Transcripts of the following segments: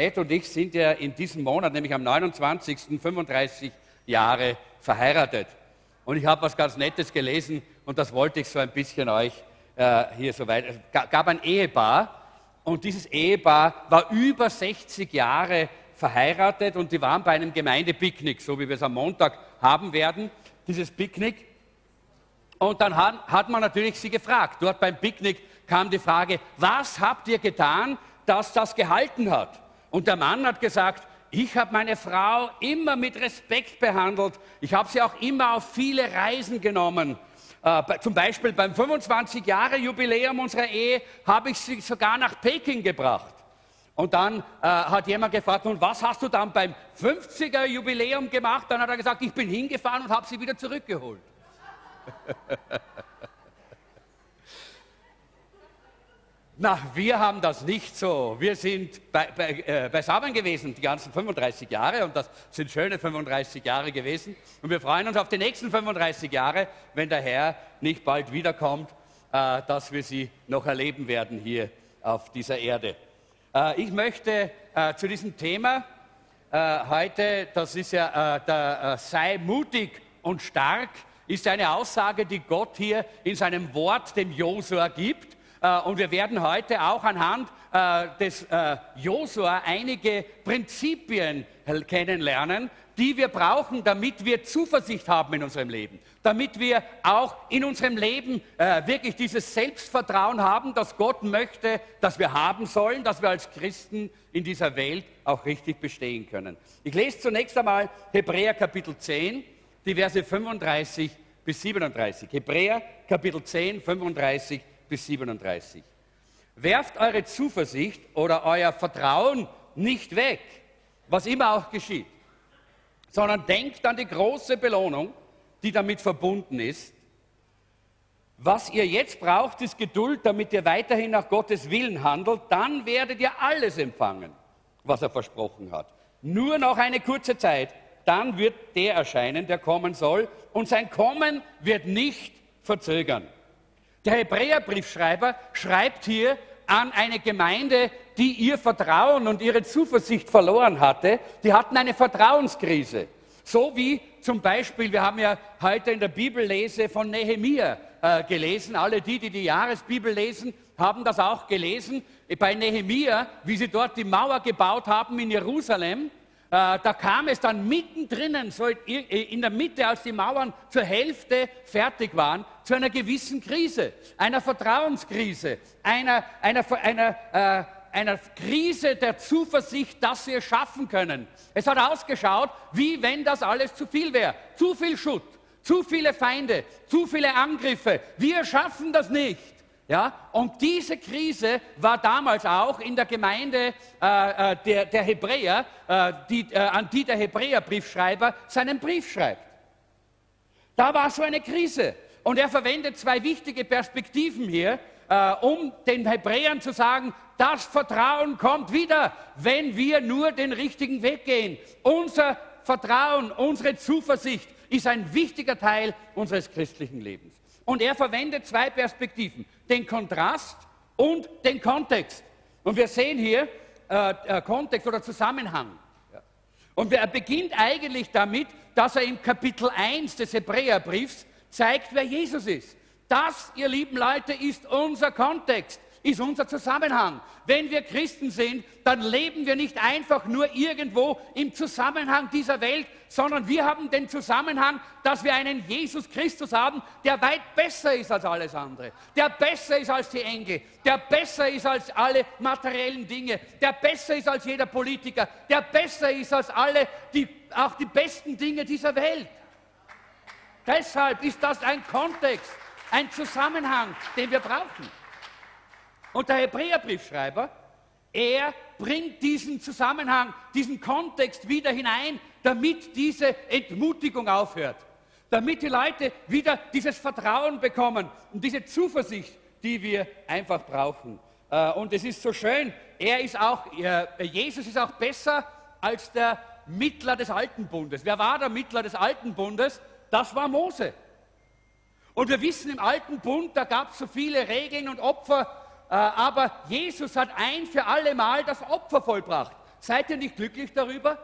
Jeanette und ich sind ja in diesem Monat, nämlich am 29. 35 Jahre verheiratet. Und ich habe was ganz Nettes gelesen und das wollte ich so ein bisschen euch äh, hier so weit. Es gab ein Ehepaar und dieses Ehepaar war über 60 Jahre verheiratet und die waren bei einem Gemeindepicknick, so wie wir es am Montag haben werden, dieses Picknick. Und dann hat, hat man natürlich sie gefragt. Dort beim Picknick kam die Frage, was habt ihr getan, dass das gehalten hat? Und der Mann hat gesagt, ich habe meine Frau immer mit Respekt behandelt. Ich habe sie auch immer auf viele Reisen genommen. Äh, zum Beispiel beim 25-Jahre-Jubiläum unserer Ehe habe ich sie sogar nach Peking gebracht. Und dann äh, hat jemand gefragt, und was hast du dann beim 50er-Jubiläum gemacht? Dann hat er gesagt, ich bin hingefahren und habe sie wieder zurückgeholt. Na, wir haben das nicht so. Wir sind bei, bei, äh, beisammen gewesen die ganzen 35 Jahre und das sind schöne 35 Jahre gewesen. Und wir freuen uns auf die nächsten 35 Jahre, wenn der Herr nicht bald wiederkommt, äh, dass wir sie noch erleben werden hier auf dieser Erde. Äh, ich möchte äh, zu diesem Thema äh, heute, das ist ja äh, der sei mutig und stark, ist eine Aussage, die Gott hier in seinem Wort dem Josua gibt. Äh, und wir werden heute auch anhand äh, des äh, Josua einige Prinzipien kennenlernen, die wir brauchen, damit wir Zuversicht haben in unserem Leben, damit wir auch in unserem Leben wirklich dieses Selbstvertrauen haben, das Gott möchte, dass wir haben sollen, dass wir als Christen in dieser Welt auch richtig bestehen können. Ich lese zunächst einmal Hebräer Kapitel 10, die Verse 35 bis 37. Hebräer Kapitel 10, 35 bis 37. Werft eure Zuversicht oder euer Vertrauen nicht weg, was immer auch geschieht, sondern denkt an die große Belohnung, die damit verbunden ist. Was ihr jetzt braucht, ist Geduld, damit ihr weiterhin nach Gottes Willen handelt. Dann werdet ihr alles empfangen, was er versprochen hat. Nur noch eine kurze Zeit, dann wird der erscheinen, der kommen soll. Und sein Kommen wird nicht verzögern. Der Hebräerbriefschreiber schreibt hier an eine Gemeinde, die ihr Vertrauen und ihre Zuversicht verloren hatte. Die hatten eine Vertrauenskrise. So wie zum Beispiel, wir haben ja heute in der Bibellese von Nehemia äh, gelesen. Alle die, die die Jahresbibel lesen, haben das auch gelesen. Bei Nehemia, wie sie dort die Mauer gebaut haben in Jerusalem. Äh, da kam es dann mittendrin, so in der Mitte, als die Mauern zur Hälfte fertig waren, zu einer gewissen Krise, einer Vertrauenskrise, einer, einer, einer, äh, einer Krise der Zuversicht, dass sie es schaffen können. Es hat ausgeschaut, wie wenn das alles zu viel wäre. Zu viel Schutt, zu viele Feinde, zu viele Angriffe. Wir schaffen das nicht. Ja? Und diese Krise war damals auch in der Gemeinde äh, äh, der, der, Hebräer, äh, die, äh, an die der Hebräerbriefschreiber seinen Brief schreibt. Da war so eine Krise. Und er verwendet zwei wichtige Perspektiven hier, äh, um den Hebräern zu sagen, das Vertrauen kommt wieder, wenn wir nur den richtigen Weg gehen. Unser Vertrauen, unsere Zuversicht ist ein wichtiger Teil unseres christlichen Lebens. Und er verwendet zwei Perspektiven, den Kontrast und den Kontext. Und wir sehen hier äh, äh, Kontext oder Zusammenhang. Und er beginnt eigentlich damit, dass er im Kapitel 1 des Hebräerbriefs zeigt, wer Jesus ist. Das, ihr lieben Leute, ist unser Kontext ist unser Zusammenhang. Wenn wir Christen sind, dann leben wir nicht einfach nur irgendwo im Zusammenhang dieser Welt, sondern wir haben den Zusammenhang, dass wir einen Jesus Christus haben, der weit besser ist als alles andere, der besser ist als die Engel, der besser ist als alle materiellen Dinge, der besser ist als jeder Politiker, der besser ist als alle, die, auch die besten Dinge dieser Welt. Deshalb ist das ein Kontext, ein Zusammenhang, den wir brauchen. Und der Hebräerbriefschreiber, er bringt diesen Zusammenhang, diesen Kontext wieder hinein, damit diese Entmutigung aufhört. Damit die Leute wieder dieses Vertrauen bekommen und diese Zuversicht, die wir einfach brauchen. Äh, und es ist so schön, er ist auch, Jesus ist auch besser als der Mittler des Alten Bundes. Wer war der Mittler des Alten Bundes? Das war Mose. Und wir wissen, im Alten Bund, da gab es so viele Regeln und Opfer, äh, aber Jesus hat ein für alle Mal das Opfer vollbracht. Seid ihr nicht glücklich darüber?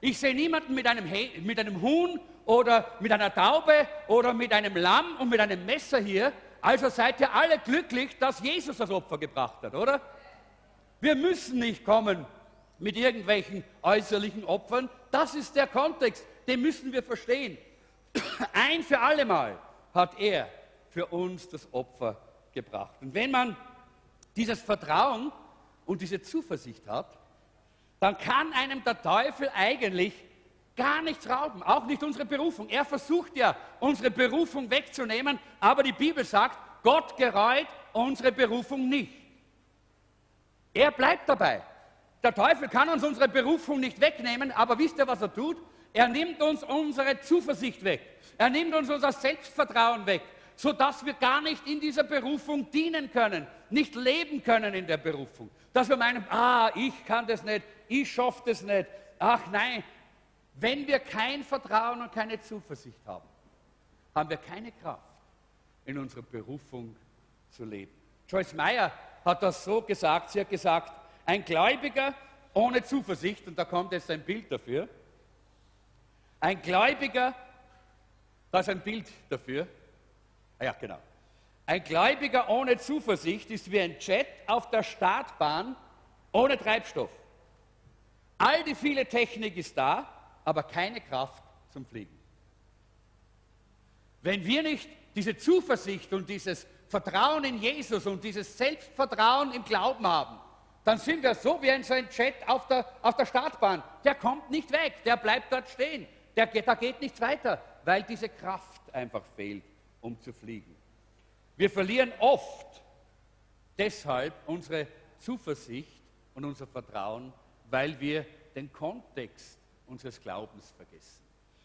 Ich sehe niemanden mit einem, mit einem Huhn oder mit einer Taube oder mit einem Lamm und mit einem Messer hier. Also seid ihr alle glücklich, dass Jesus das Opfer gebracht hat, oder? Wir müssen nicht kommen mit irgendwelchen äußerlichen Opfern. Das ist der Kontext, den müssen wir verstehen. Ein für alle Mal hat er für uns das Opfer gebracht. Und wenn man dieses Vertrauen und diese Zuversicht hat, dann kann einem der Teufel eigentlich gar nichts rauben, auch nicht unsere Berufung. Er versucht ja, unsere Berufung wegzunehmen, aber die Bibel sagt, Gott gereut unsere Berufung nicht. Er bleibt dabei. Der Teufel kann uns unsere Berufung nicht wegnehmen, aber wisst ihr, was er tut? Er nimmt uns unsere Zuversicht weg. Er nimmt uns unser Selbstvertrauen weg, sodass wir gar nicht in dieser Berufung dienen können, nicht leben können in der Berufung. Dass wir meinen, ah, ich kann das nicht, ich schaffe das nicht. Ach nein, wenn wir kein Vertrauen und keine Zuversicht haben, haben wir keine Kraft, in unserer Berufung zu leben. Joyce Meyer hat das so gesagt, sie hat gesagt, ein Gläubiger ohne Zuversicht, und da kommt jetzt ein Bild dafür, ein Gläubiger, das ist ein Bild dafür, ja genau, ein Gläubiger ohne Zuversicht ist wie ein Jet auf der Startbahn ohne Treibstoff. All die viele Technik ist da, aber keine Kraft zum Fliegen. Wenn wir nicht diese Zuversicht und dieses Vertrauen in Jesus und dieses Selbstvertrauen im Glauben haben, dann sind wir so wie ein, so ein Jet auf der, auf der Startbahn. Der kommt nicht weg, der bleibt dort stehen. Der, da geht nichts weiter, weil diese Kraft einfach fehlt, um zu fliegen. Wir verlieren oft deshalb unsere Zuversicht und unser Vertrauen, weil wir den Kontext unseres Glaubens vergessen.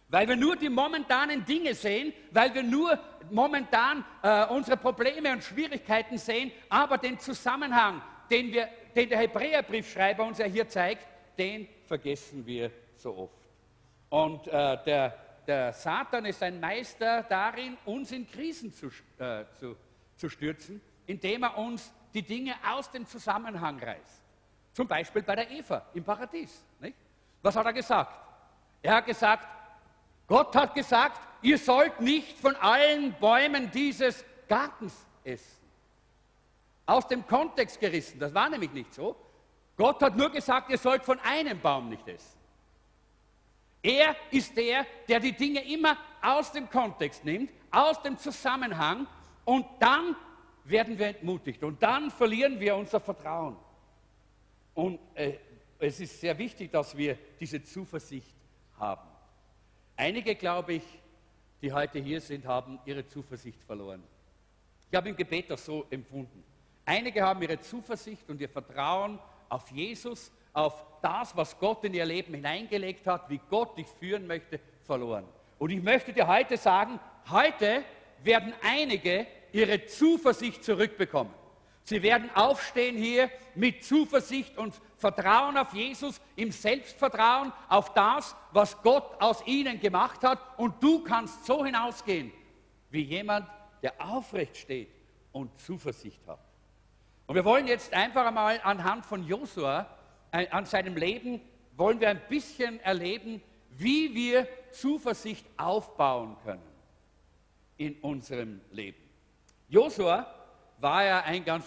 Weil wir nur die momentanen Dinge sehen, weil wir nur momentan äh, unsere Probleme und Schwierigkeiten sehen, aber den Zusammenhang, den, wir, den der Hebräerbriefschreiber uns ja hier zeigt, den vergessen wir so oft. Und äh, der, der Satan ist ein Meister darin, uns in Krisen zu, äh, zu, zu stürzen, indem er uns die Dinge aus dem Zusammenhang reißt. Zum Beispiel bei der Eva im Paradies. Nicht? Was hat er gesagt? Er hat gesagt, Gott hat gesagt, ihr sollt nicht von allen Bäumen dieses Gartens essen. Aus dem Kontext gerissen, das war nämlich nicht so. Gott hat nur gesagt, ihr sollt von einem Baum nicht essen. Er ist der, der die Dinge immer aus dem Kontext nimmt, aus dem Zusammenhang und dann werden wir entmutigt und dann verlieren wir unser Vertrauen. Und äh, es ist sehr wichtig, dass wir diese Zuversicht haben. Einige, glaube ich, die heute hier sind, haben ihre Zuversicht verloren. Ich habe im Gebet das so empfunden. Einige haben ihre Zuversicht und ihr Vertrauen auf Jesus auf das, was Gott in ihr Leben hineingelegt hat, wie Gott dich führen möchte, verloren. Und ich möchte dir heute sagen, heute werden einige ihre Zuversicht zurückbekommen. Sie werden aufstehen hier mit Zuversicht und Vertrauen auf Jesus, im Selbstvertrauen auf das, was Gott aus ihnen gemacht hat. Und du kannst so hinausgehen, wie jemand, der aufrecht steht und Zuversicht hat. Und wir wollen jetzt einfach einmal anhand von Josua an seinem Leben wollen wir ein bisschen erleben, wie wir Zuversicht aufbauen können in unserem Leben. Josua war ja ein ganz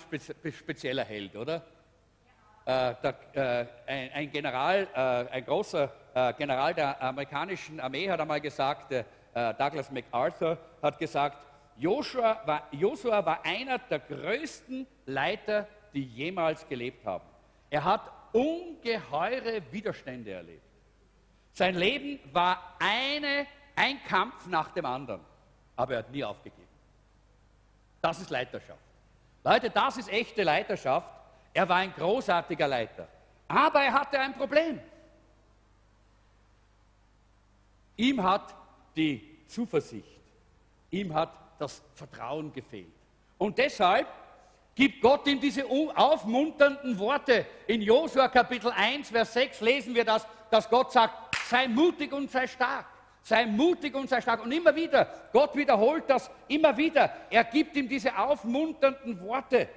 spezieller Held, oder? Äh, der, äh, ein, ein, General, äh, ein großer äh, General der amerikanischen Armee hat einmal gesagt, äh, Douglas MacArthur hat gesagt, Joshua war, Joshua war einer der größten Leiter, die jemals gelebt haben. Er hat ungeheure Widerstände erlebt. Sein Leben war eine, ein Kampf nach dem anderen, aber er hat nie aufgegeben. Das ist Leiterschaft. Leute, das ist echte Leiterschaft. Er war ein großartiger Leiter, aber er hatte ein Problem. Ihm hat die Zuversicht, ihm hat das Vertrauen gefehlt. Und deshalb gibt Gott ihm diese aufmunternden Worte. In Josua Kapitel 1, Vers 6 lesen wir das, dass Gott sagt, sei mutig und sei stark. Sei mutig und sei stark. Und immer wieder, Gott wiederholt das immer wieder. Er gibt ihm diese aufmunternden Worte.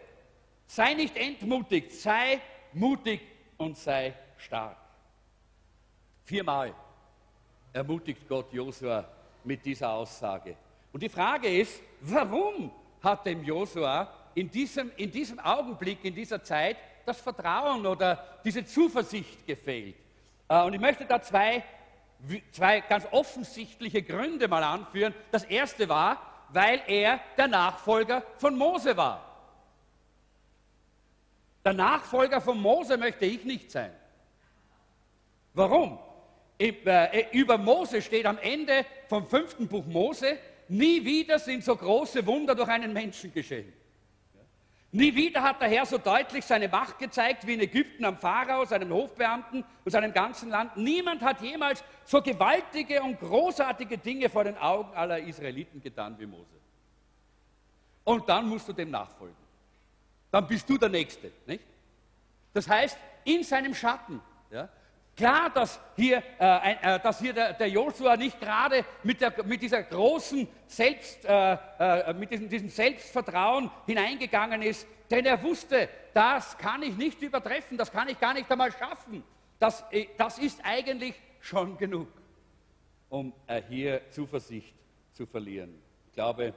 Sei nicht entmutigt, sei mutig und sei stark. Viermal ermutigt Gott Josua mit dieser Aussage. Und die Frage ist, warum hat dem Josua in diesem, in diesem Augenblick, in dieser Zeit das Vertrauen oder diese Zuversicht gefehlt? Äh, und ich möchte da zwei, zwei ganz offensichtliche Gründe mal anführen. Das erste war, weil er der Nachfolger von Mose war. Der Nachfolger von Mose möchte ich nicht sein. Warum? Äh, über Mose steht am Ende vom fünften Buch Mose, nie wieder sind so große Wunder durch einen Menschen geschehen. Nie wieder hat der Herr so deutlich seine Macht gezeigt wie in Ägypten am Pharao, seinem Hofbeamten und seinem ganzen Land. Niemand hat jemals so gewaltige und großartige Dinge vor den Augen aller Israeliten getan wie Mose. Und dann musst du dem nachfolgen. Dann bist du der Nächste. Nicht? Das heißt, in seinem Schatten. Ja, Klar, dass hier, äh, äh, dass hier der, der Joshua nicht gerade mit, mit, Selbst, äh, äh, mit diesem, diesem, Selbstvertrauen hineingegangen ist, denn er wusste, das kann ich nicht übertreffen, das kann ich gar nicht einmal schaffen. Das, äh, das ist eigentlich schon genug, um äh, hier Zuversicht zu verlieren. Ich glaube,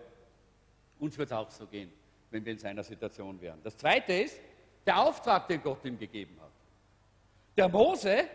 uns wird es auch so gehen, wenn wir in seiner Situation wären. Das Zweite ist der Auftrag, den Gott ihm gegeben hat. Der Mose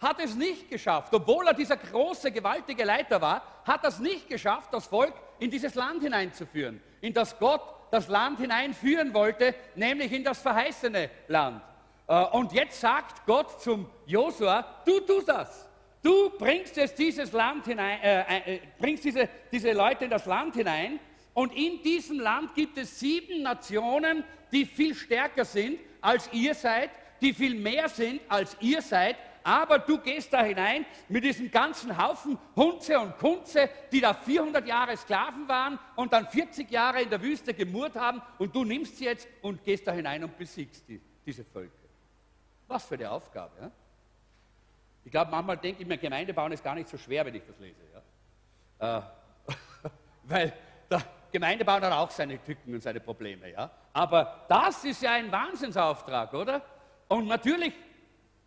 hat es nicht geschafft, obwohl er dieser große, gewaltige Leiter war, hat er es nicht geschafft, das Volk in dieses Land hineinzuführen, in das Gott das Land hineinführen wollte, nämlich in das verheißene Land. Äh, und jetzt sagt Gott zum Josua, du tust das. Du bringst jetzt dieses Land hinein, äh, äh, bringst diese, diese Leute in das Land hinein und in diesem Land gibt es sieben Nationen, die viel stärker sind als ihr seid, die viel mehr sind als ihr seid aber du gehst da hinein mit diesem ganzen Haufen Hunze und Kunze, die da 400 Jahre Sklaven waren und dann 40 Jahre in der Wüste gemurrt haben und du nimmst sie jetzt und gehst da hinein und besiegst die, diese Völker. Was für eine Aufgabe. Ja? Ich glaube, manchmal denke ich mir, Gemeindebauen ist gar nicht so schwer, wenn ich das lese. Ja? Äh, weil der Gemeindebauen hat auch seine Tücken und seine Probleme. Ja? Aber das ist ja ein Wahnsinnsauftrag, oder? Und natürlich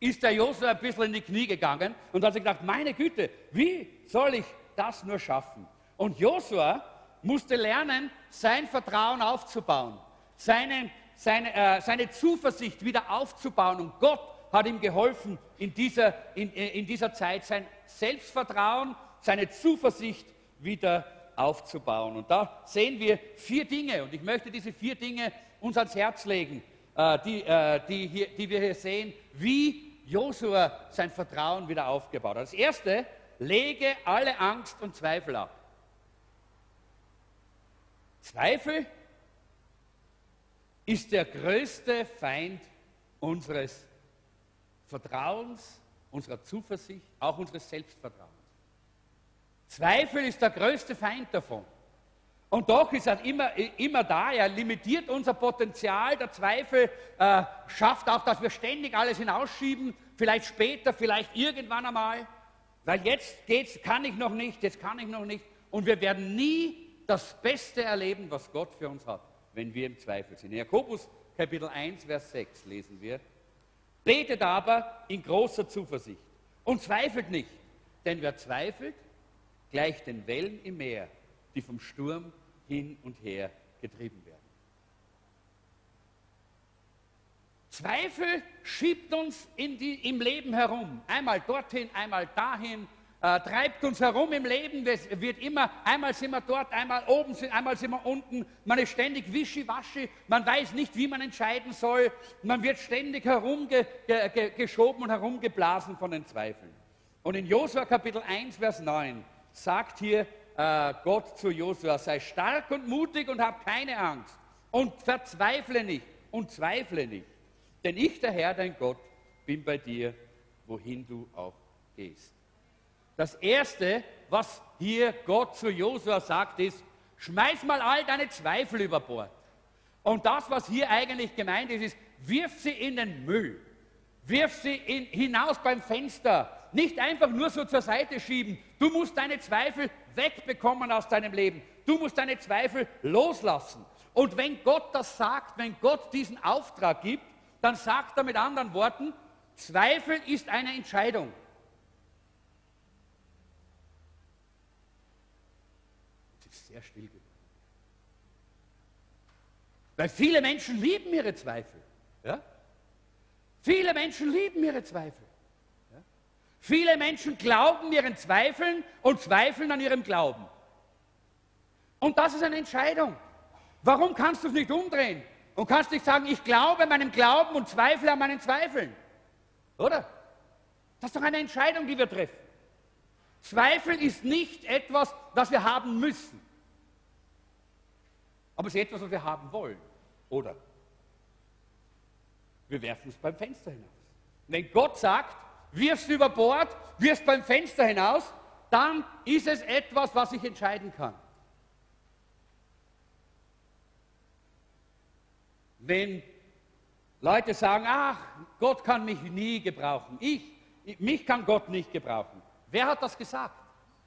ist der Josua ein bisschen in die Knie gegangen und hat sich gedacht, meine Güte, wie soll ich das nur schaffen? Und Josua musste lernen, sein Vertrauen aufzubauen, seine, seine, äh, seine Zuversicht wieder aufzubauen. Und Gott hat ihm geholfen, in dieser, in, äh, in dieser Zeit sein Selbstvertrauen, seine Zuversicht wieder aufzubauen. Und da sehen wir vier Dinge. Und ich möchte diese vier Dinge uns ans Herz legen, äh, die, äh, die, hier, die wir hier sehen, wie Josua sein Vertrauen wieder aufgebaut hat. Das erste, lege alle Angst und Zweifel ab. Zweifel ist der größte Feind unseres Vertrauens, unserer Zuversicht, auch unseres Selbstvertrauens. Zweifel ist der größte Feind davon. Und doch ist er immer, immer da, er limitiert unser Potenzial, der Zweifel äh, schafft auch, dass wir ständig alles hinausschieben, vielleicht später, vielleicht irgendwann einmal, weil jetzt geht's, kann ich noch nicht, jetzt kann ich noch nicht. Und wir werden nie das Beste erleben, was Gott für uns hat, wenn wir im Zweifel sind. In Jakobus Kapitel 1, Vers 6 lesen wir, betet aber in großer Zuversicht und zweifelt nicht, denn wer zweifelt, gleicht den Wellen im Meer, die vom Sturm hin und her getrieben werden. Zweifel schiebt uns die, im Leben herum. Einmal dorthin, einmal dahin, äh, treibt uns herum im Leben. Es wird immer, einmal sind wir dort, einmal oben, einmal sind wir unten. Man ist ständig wischiwaschi, man weiß nicht, wie man entscheiden soll. Man wird ständig herumgeschoben und herumgeblasen von den Zweifeln. Und in Josua Kapitel 1, Vers 9 sagt hier äh, Gott zu Josua, sei stark und mutig und hab keine Angst und verzweifle nicht und zweifle nicht. Denn ich, der Herr, dein Gott, bin bei dir, wohin du auch gehst. Das Erste, was hier Gott zu Josua sagt, ist, schmeiß mal all deine Zweifel über Bord. Und das, was hier eigentlich gemeint ist, ist, wirf sie in den Müll. Wirf sie in, hinaus beim Fenster. Nicht einfach nur so zur Seite schieben. Du musst deine Zweifel wegbekommen aus deinem Leben. Du musst deine Zweifel loslassen. Und wenn Gott das sagt, wenn Gott diesen Auftrag gibt, dann sagt er mit anderen Worten, Zweifel ist eine Entscheidung. Es ist sehr still geworden. Weil viele Menschen lieben ihre Zweifel. Ja? Viele Menschen lieben ihre Zweifel. Viele Menschen glauben ihren Zweifeln und zweifeln an ihrem Glauben. Und das ist eine Entscheidung. Warum kannst du es nicht umdrehen und kannst nicht sagen, ich glaube meinem Glauben und zweifle an meinen Zweifeln? Oder? Das ist doch eine Entscheidung, die wir treffen. Zweifel ist nicht etwas, das wir haben müssen. Aber es ist etwas, was wir haben wollen. Oder? Wir werfen es beim Fenster hinaus. Wenn Gott sagt, wirfst über Bord, wirfst beim Fenster hinaus, dann ist es etwas, was ich entscheiden kann. Wenn Leute sagen, ach, Gott kann mich nie gebrauchen, ich, mich kann Gott nicht gebrauchen. Wer hat das gesagt?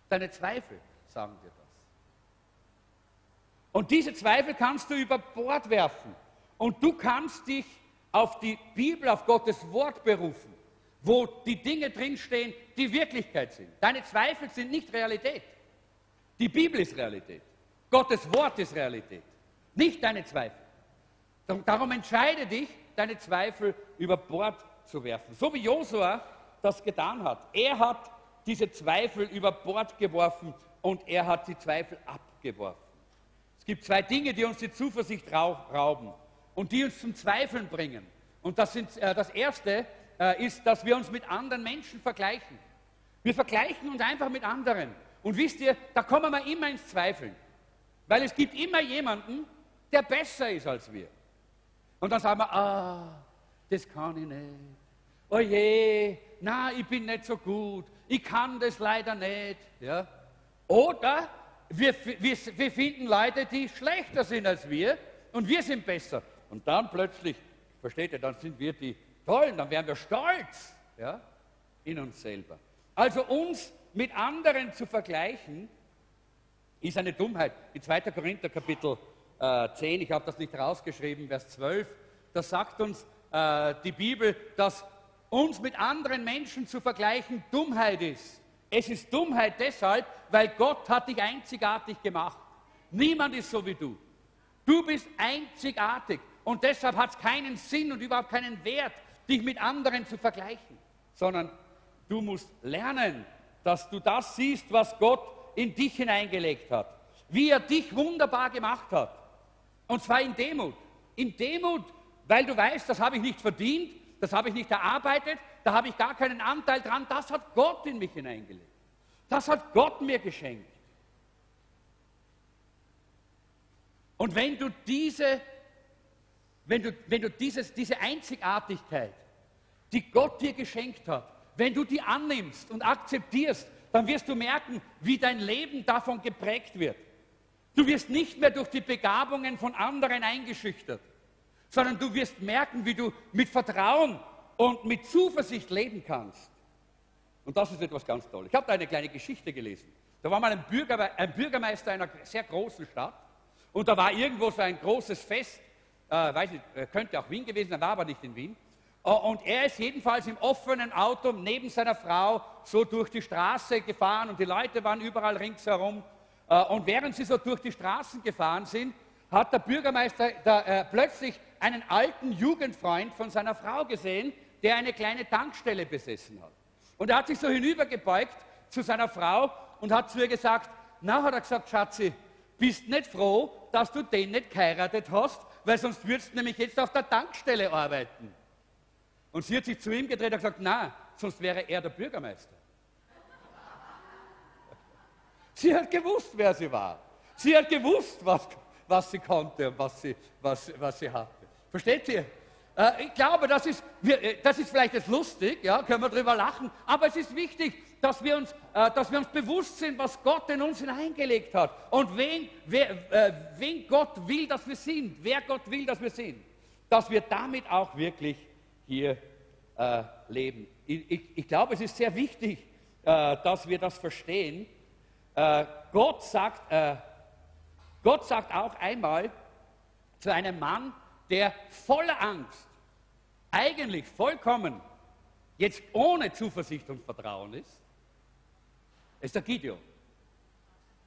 Deine Zweifel sagen dir das. Und diese Zweifel kannst du über Bord werfen. Und du kannst dich auf die Bibel, auf Gottes Wort berufen, wo die Dinge drinstehen, die Wirklichkeit sind. Deine Zweifel sind nicht Realität. Die Bibel ist Realität. Gottes Wort ist Realität. Nicht deine Zweifel. Darum entscheide dich, deine Zweifel über Bord zu werfen. So wie Josua das getan hat. Er hat diese Zweifel über Bord geworfen und er hat die Zweifel abgeworfen. Es gibt zwei Dinge, die uns die Zuversicht rauben und die uns zum Zweifeln bringen. Und das, sind, äh, das erste äh, ist, dass wir uns mit anderen Menschen vergleichen. Wir vergleichen uns einfach mit anderen. Und wisst ihr, da kommen wir immer ins Zweifeln. Weil es gibt immer jemanden, der besser ist als wir. Und dann sagen wir, ah, das kann ich nicht. Oh je, na, ich bin nicht so gut, ich kann das leider nicht. Ja? Oder wir, wir, wir finden Leute, die schlechter sind als wir und wir sind besser. Und dann plötzlich, versteht ihr, dann sind wir die Tollen, dann werden wir stolz ja, in uns selber. Also uns mit anderen zu vergleichen, ist eine Dummheit. In 2. Korinther Kapitel äh, 10, ich habe das nicht rausgeschrieben, Vers 12, da sagt uns äh, die Bibel, dass uns mit anderen Menschen zu vergleichen, Dummheit ist. Es ist Dummheit deshalb, weil Gott hat dich einzigartig gemacht. Niemand ist so wie du. Du bist einzigartig und deshalb hat es keinen Sinn und überhaupt keinen Wert, dich mit anderen zu vergleichen, sondern du musst lernen, dass du das siehst, was Gott in dich hineingelegt hat, wie er dich wunderbar gemacht hat. Und zwar in Demut. In Demut, weil du weißt, das habe ich nicht verdient, das habe ich nicht erarbeitet, da habe ich gar keinen Anteil dran, das hat Gott in mich hineingelegt. Das hat Gott mir geschenkt. Und wenn du diese, wenn du, wenn du dieses, diese Einzigartigkeit, die Gott dir geschenkt hat, wenn du die annimmst und akzeptierst, dann wirst du merken, wie dein Leben davon geprägt wird. Du wirst nicht mehr durch die Begabungen von anderen eingeschüchtert sondern du wirst merken, wie du mit Vertrauen und mit Zuversicht leben kannst. Und das ist etwas ganz Tolles. Ich habe da eine kleine Geschichte gelesen. Da war mal ein, Bürger, ein Bürgermeister einer sehr großen Stadt und da war irgendwo so ein großes Fest, äh, weiß nicht, äh, könnte auch Wien gewesen sein, war aber nicht in Wien. Äh, und er ist jedenfalls im offenen Auto neben seiner Frau so durch die Straße gefahren und die Leute waren überall ringsherum. Äh, und während sie so durch die Straßen gefahren sind, hat der Bürgermeister da, äh, plötzlich einen alten Jugendfreund von seiner Frau gesehen, der eine kleine Tankstelle besessen hat. Und er hat sich so hinübergebeugt zu seiner Frau und hat zu ihr gesagt, na, hat er gesagt, Schatzi, bist nicht froh, dass du den nicht geheiratet hast, weil sonst würdest du nämlich jetzt auf der Tankstelle arbeiten. Und sie hat sich zu ihm gedreht und gesagt, na, sonst wäre er der Bürgermeister. Sie hat gewusst, wer sie war. Sie hat gewusst, was, was sie konnte und was sie, was, was sie hatte. Versteht ihr? Äh, ich glaube, das ist, äh, das ist vielleicht jetzt lustig, ja, können wir darüber lachen, aber es ist wichtig, dass wir, uns, äh, dass wir uns bewusst sind, was Gott in uns hineingelegt hat und wen, wer, wen Gott will, dass wir sind, wer Gott will, dass wir sind. Dass wir damit auch wirklich hier äh, leben. Ich, ich, ich, glaube, es ist sehr wichtig, äh, dass wir das verstehen. Äh, Gott, sagt, Gott sagt auch einmal zu einem Mann, der voller Angst, eigentlich vollkommen, jetzt ohne Zuversicht und Vertrauen ist, ist der Gideon.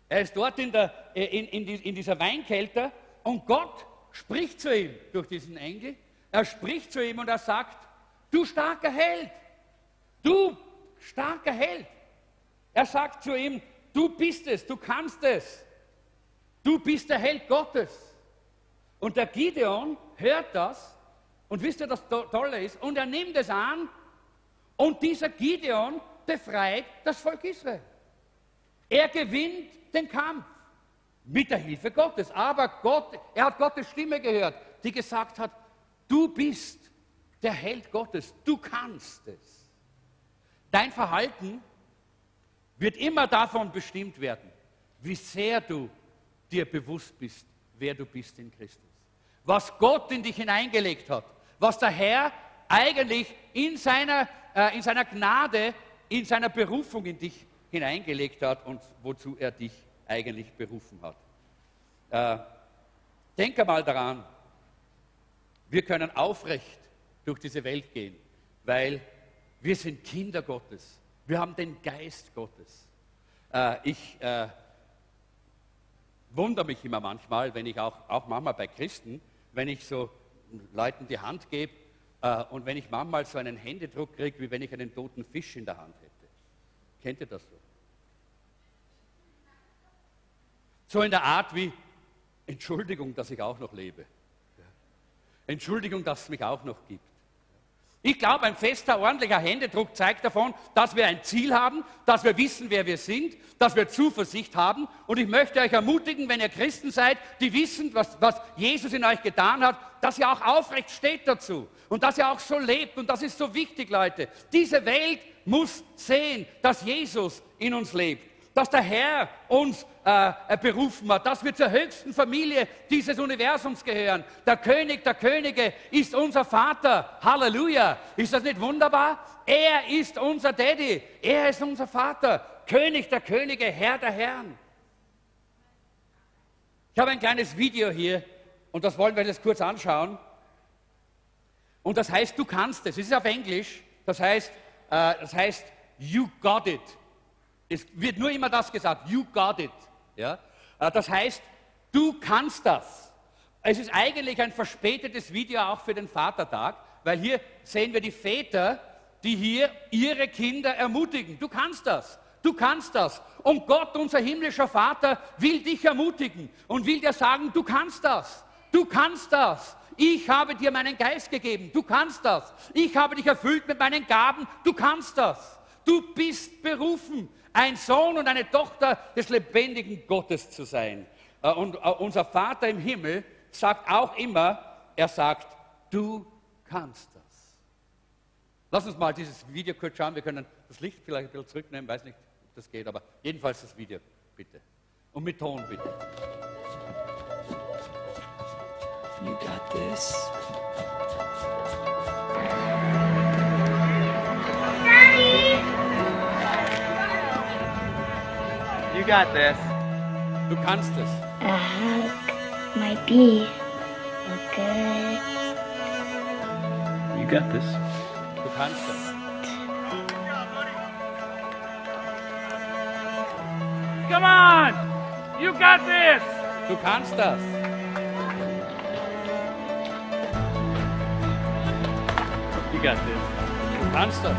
Er ist dort in, der, äh, in, in, in dieser Weinkelter und Gott spricht zu ihm durch diesen Engel. Er spricht zu ihm und er sagt, du starker Held, du starker Held. Er sagt zu ihm, du bist es, du kannst es, du bist der Held Gottes. Und der Gideon hört das und wisst ihr, das Tolle ist, und er nimmt es an und dieser Gideon befreit das Volk Israel. Er gewinnt den Kampf mit der Hilfe Gottes. Aber Gott, er hat Gottes Stimme gehört, die gesagt hat, du bist der Held Gottes, du kannst es. Dein Verhalten wird immer davon bestimmt werden, wie sehr du dir bewusst bist, wer du bist in Christus. Was Gott in dich hineingelegt hat, was der Herr eigentlich in seiner, äh, in seiner Gnade, in seiner Berufung in dich hineingelegt hat und wozu er dich eigentlich berufen hat. Äh, denke mal daran, wir können aufrecht durch diese Welt gehen, weil wir sind Kinder Gottes. Wir haben den Geist Gottes. Äh, ich äh, wundere mich immer manchmal, wenn ich auch, auch manchmal bei Christen, wenn ich so Leuten die Hand gebe äh, und wenn ich manchmal so einen Händedruck kriege, wie wenn ich einen toten Fisch in der Hand hätte. Kennt ihr das so? So in der Art wie, Entschuldigung, dass ich auch noch lebe. Entschuldigung, dass es mich auch noch gibt. Ich glaube, ein fester, ordentlicher Händedruck zeigt davon, dass wir ein Ziel haben, dass wir wissen, wer wir sind, dass wir Zuversicht haben. Und ich möchte euch ermutigen, wenn ihr Christen seid, die wissen, was, was Jesus in euch getan hat, dass ihr auch aufrecht steht dazu und dass ihr auch so lebt. Und das ist so wichtig, Leute. Diese Welt muss sehen, dass Jesus in uns lebt dass der Herr uns äh, berufen hat, dass wir zur höchsten Familie dieses Universums gehören. Der König der Könige ist unser Vater. Halleluja. Ist das nicht wunderbar? Er ist unser Daddy. Er ist unser Vater. König der Könige, Herr der Herren. Ich habe ein kleines Video hier und das wollen wir jetzt kurz anschauen. Und das heißt, du kannst es. Es ist auf Englisch. Das heißt, äh, das heißt, you got it. Es wird nur immer das gesagt, you got it. Ja? Äh, das heißt, du kannst das. Es ist eigentlich ein verspätetes Video auch für den Vatertag, weil hier sehen wir die Väter, die hier ihre Kinder ermutigen. Du kannst das. Du kannst das. Und Gott, unser himmlischer Vater, will dich ermutigen und will dir sagen, du kannst das. Du kannst das. Ich habe dir meinen Geist gegeben. Du kannst das. Ich habe dich erfüllt mit meinen Gaben. Du kannst das. Du bist berufen ein Sohn und eine Tochter des lebendigen Gottes zu sein. Äh, und äh, unser Vater im Himmel sagt auch immer, er sagt, du kannst das. Lass uns mal dieses Video kurz schauen. Wir können das Licht vielleicht ein bisschen zurücknehmen, weiß nicht, ob das geht, aber jedenfalls das Video, bitte. Und mit Ton, bitte. You got this. Got this. Du kannst es. A hug might be good. You got this. Du kannst es. Come on! You got this! Du kannst das. You got this. Du kannst das.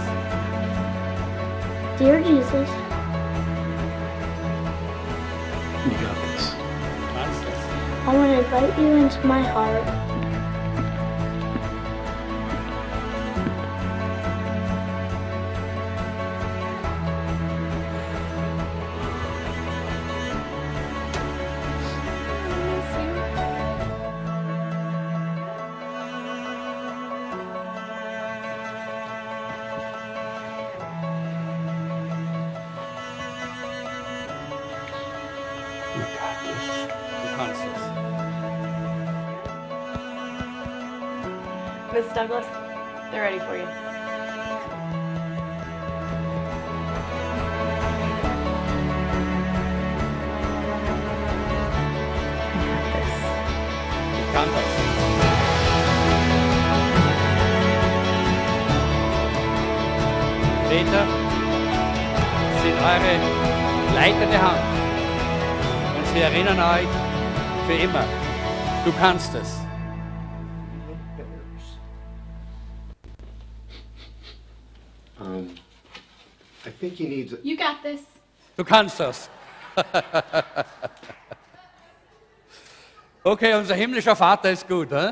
Dear Jesus, You got this. I want to invite you into my heart. Miss Douglas, they're ready for you. Väter sind eure leitende Hand. Wir erinnern euch für immer, du kannst es. Um, I think he needs. You got this. Du kannst das. Okay, unser himmlischer Vater ist gut. He?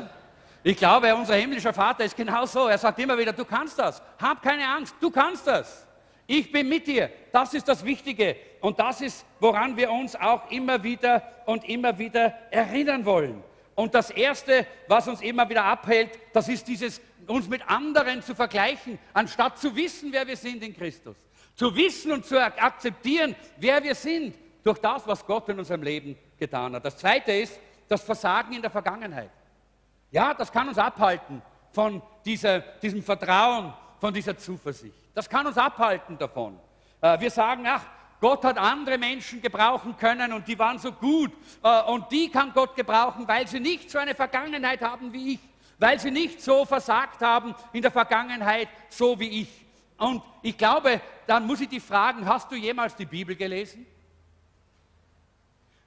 Ich glaube, unser himmlischer Vater ist genau so. Er sagt immer wieder, du kannst das. Hab keine Angst, du kannst das. Ich bin mit dir. Das ist das Wichtige. Und das ist, woran wir uns auch immer wieder und immer wieder erinnern wollen. Und das Erste, was uns immer wieder abhält, das ist dieses, uns mit anderen zu vergleichen, anstatt zu wissen, wer wir sind in Christus. Zu wissen und zu akzeptieren, wer wir sind, durch das, was Gott in unserem Leben getan hat. Das Zweite ist, das Versagen in der Vergangenheit. Ja, das kann uns abhalten von dieser, diesem Vertrauen, von dieser Zuversicht. Das kann uns abhalten davon. Äh, wir sagen, ach, Gott hat andere Menschen gebrauchen können und die waren so gut äh, und die kann Gott gebrauchen, weil sie nicht so eine Vergangenheit haben wie ich, weil sie nicht so versagt haben in der Vergangenheit, so wie ich. Und ich glaube, dann muss ich dich fragen, hast du jemals die Bibel gelesen?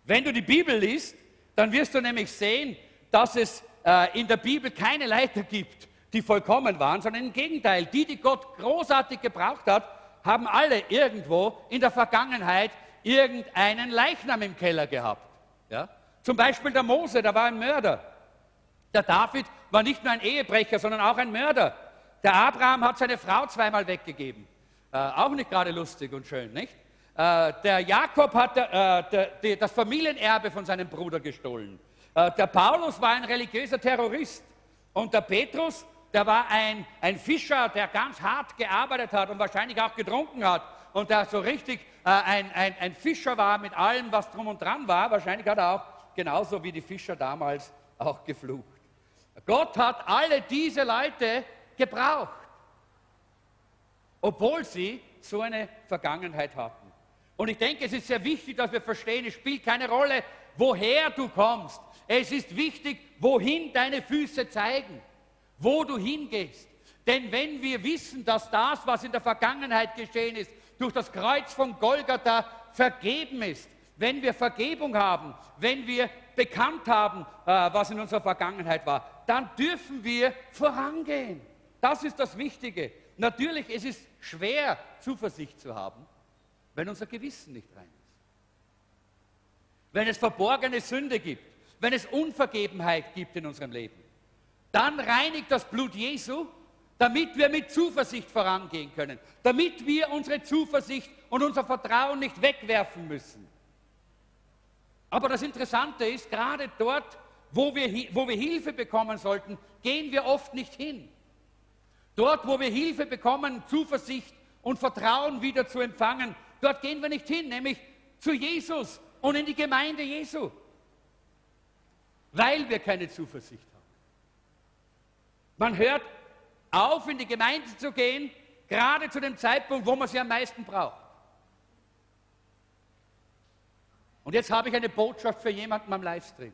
Wenn du die Bibel liest, dann wirst du nämlich sehen, dass es äh, in der Bibel keine Leiter gibt, die vollkommen waren, sondern im Gegenteil, die, die Gott großartig gebraucht hat, haben alle irgendwo in der Vergangenheit irgendeinen Leichnam im Keller gehabt. Ja? Zum Beispiel der Mose, der war ein Mörder. Der David war nicht nur ein Ehebrecher, sondern auch ein Mörder. Der Abraham hat seine Frau zweimal weggegeben. Äh, auch nicht gerade lustig und schön, nicht? Äh, der Jakob hat äh, der, der, das Familienerbe von seinem Bruder gestohlen. Äh, der Paulus war ein religiöser Terrorist. Und der Petrus, der war ein, ein Fischer, der ganz hart gearbeitet hat und wahrscheinlich auch getrunken hat. Und der so richtig äh, ein, ein, ein Fischer war mit allem, was drum und dran war. Wahrscheinlich hat er auch genauso wie die Fischer damals auch geflucht. Gott hat alle diese Leute gebraucht, obwohl sie so eine Vergangenheit hatten. Und ich denke, es ist sehr wichtig, dass wir verstehen, es spielt keine Rolle, woher du kommst. Es ist wichtig, wohin deine Füße zeigen, wo du hingehst. Denn wenn wir wissen, dass das, was in der Vergangenheit geschehen ist, durch das Kreuz von Golgatha vergeben ist, wenn wir Vergebung haben, wenn wir bekannt haben, äh, was in unserer Vergangenheit war, dann dürfen wir vorangehen. Das ist das Wichtige. Natürlich, es ist schwer, Zuversicht zu haben, wenn unser Gewissen nicht rein ist. Wenn es verborgene Sünde gibt, wenn es Unvergebenheit gibt in unserem Leben, dann reinigt das Blut Jesu, damit wir mit Zuversicht vorangehen können, damit wir unsere Zuversicht und unser Vertrauen nicht wegwerfen müssen. Aber das Interessante ist, gerade dort, wo wir, wo wir Hilfe bekommen sollten, gehen wir oft nicht hin. Dort, wo wir Hilfe bekommen, Zuversicht und Vertrauen wieder zu empfangen, Dort gehen wir nicht hin, nämlich zu Jesus und in die Gemeinde Jesu, weil wir keine Zuversicht haben. Man hört auf, in die Gemeinde zu gehen, gerade zu dem Zeitpunkt, wo man sie am meisten braucht. Und jetzt habe ich eine Botschaft für jemanden am Livestream.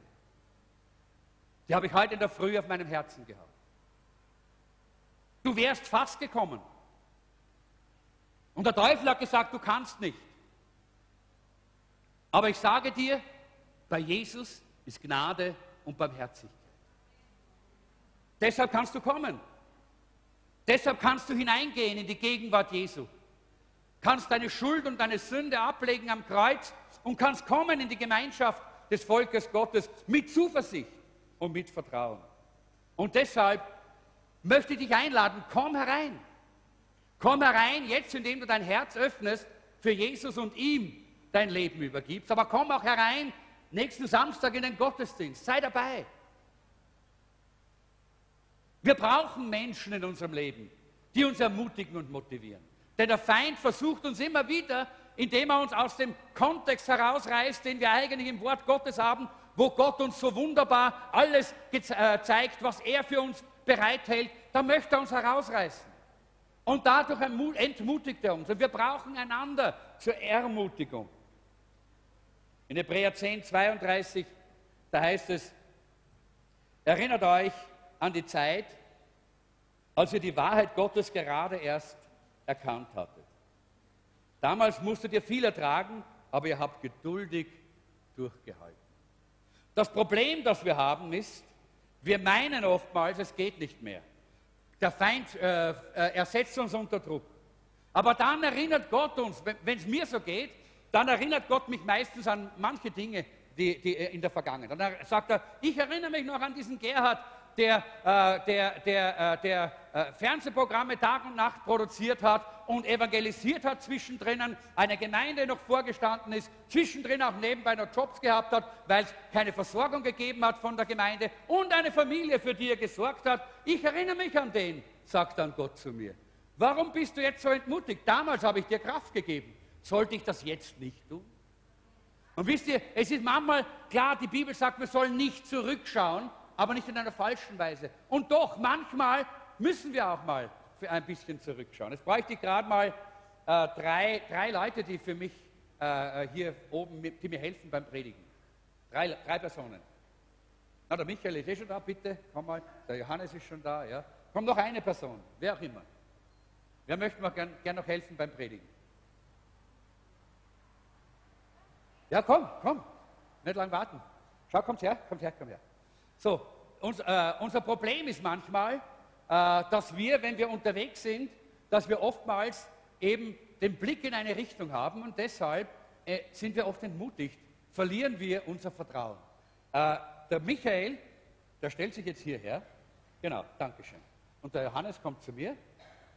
Die habe ich heute in der Früh auf meinem Herzen gehabt. Du wärst fast gekommen. Und der Teufel hat gesagt, du kannst nicht. Aber ich sage dir, bei Jesus ist Gnade und Barmherzigkeit. Deshalb kannst du kommen. Deshalb kannst du hineingehen in die Gegenwart Jesu. Kannst deine Schuld und deine Sünde ablegen am Kreuz und kannst kommen in die Gemeinschaft des Volkes Gottes mit Zuversicht und mit Vertrauen. Und deshalb möchte ich dich einladen, komm herein. Komm herein, jetzt, indem du dein Herz öffnest für Jesus und ihm dein Leben übergibst. Aber komm auch herein nächsten Samstag in den Gottesdienst. Sei dabei. Wir brauchen Menschen in unserem Leben, die uns ermutigen und motivieren. Denn der Feind versucht uns immer wieder, indem er uns aus dem Kontext herausreißt, den wir eigentlich im Wort Gottes haben, wo Gott uns so wunderbar alles äh, zeigt, was er für uns bereithält, da möchte er uns herausreißen. Und dadurch entmutigt er uns. Und wir brauchen einander zur Ermutigung. In Hebräer 10, 32, da heißt es, erinnert euch an die Zeit, als ihr die Wahrheit Gottes gerade erst erkannt hattet. Damals musstet ihr viel ertragen, aber ihr habt geduldig durchgehalten. Das Problem, das wir haben, ist, wir meinen oftmals, es geht nicht mehr. Der Feind äh, äh, ersetzt uns unter Druck. Aber dann erinnert Gott uns, wenn es mir so geht, dann erinnert Gott mich meistens an manche Dinge die, die äh, in der Vergangenheit. Dann sagt er, ich erinnere mich noch an diesen Gerhard, der, äh, der, der, äh, der äh, Fernsehprogramme Tag und Nacht produziert hat und evangelisiert hat, zwischendrin eine Gemeinde noch vorgestanden ist, zwischendrin auch nebenbei noch Jobs gehabt hat, weil es keine Versorgung gegeben hat von der Gemeinde und eine Familie, für die er gesorgt hat. Ich erinnere mich an den, sagt dann Gott zu mir. Warum bist du jetzt so entmutigt? Damals habe ich dir Kraft gegeben. Sollte ich das jetzt nicht tun? Und wisst ihr, es ist manchmal klar, die Bibel sagt, wir sollen nicht zurückschauen, aber nicht in einer falschen Weise. Und doch, manchmal müssen wir auch mal für ein bisschen zurückschauen. Jetzt bräuchte ich gerade mal äh, drei, drei Leute, die für mich äh, äh hier oben, die mir helfen beim Predigen. Drei, drei Personen. Na, der Michael ist eh schon da, bitte, komm mal. Der Johannes ist schon da, ja. Kommt noch eine Person, wer auch immer. Wer möchte mir gerne gern noch helfen beim Predigen? Ja, komm, komm. Nicht lang warten. Schau, kommt her, kommt her, komm her. So, uns, äh, unser Problem ist manchmal, äh, dass wir, wenn wir unterwegs sind, dass wir oftmals eben den Blick in eine Richtung haben und deshalb äh, sind wir oft entmutigt, verlieren wir unser Vertrauen. Äh, der Michael, der stellt sich jetzt hierher. Genau, Dankeschön. Und der Johannes kommt zu mir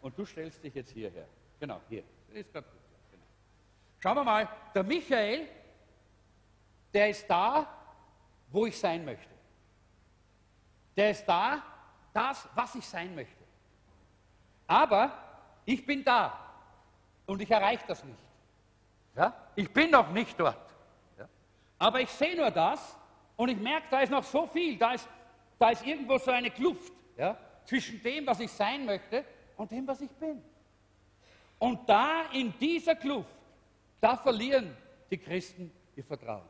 und du stellst dich jetzt hierher. Genau, hier. ist gut. Genau. Schauen wir mal, der Michael, der ist da, wo ich sein möchte. Der ist da, das, was ich sein möchte. Aber ich bin da und ich erreiche das nicht. Ja? Ich bin noch nicht dort. Ja? Aber ich sehe nur das und ich merke, da ist noch so viel, da ist, da ist irgendwo so eine Kluft ja? zwischen dem, was ich sein möchte und dem, was ich bin. Und da in dieser Kluft, da verlieren die Christen ihr Vertrauen.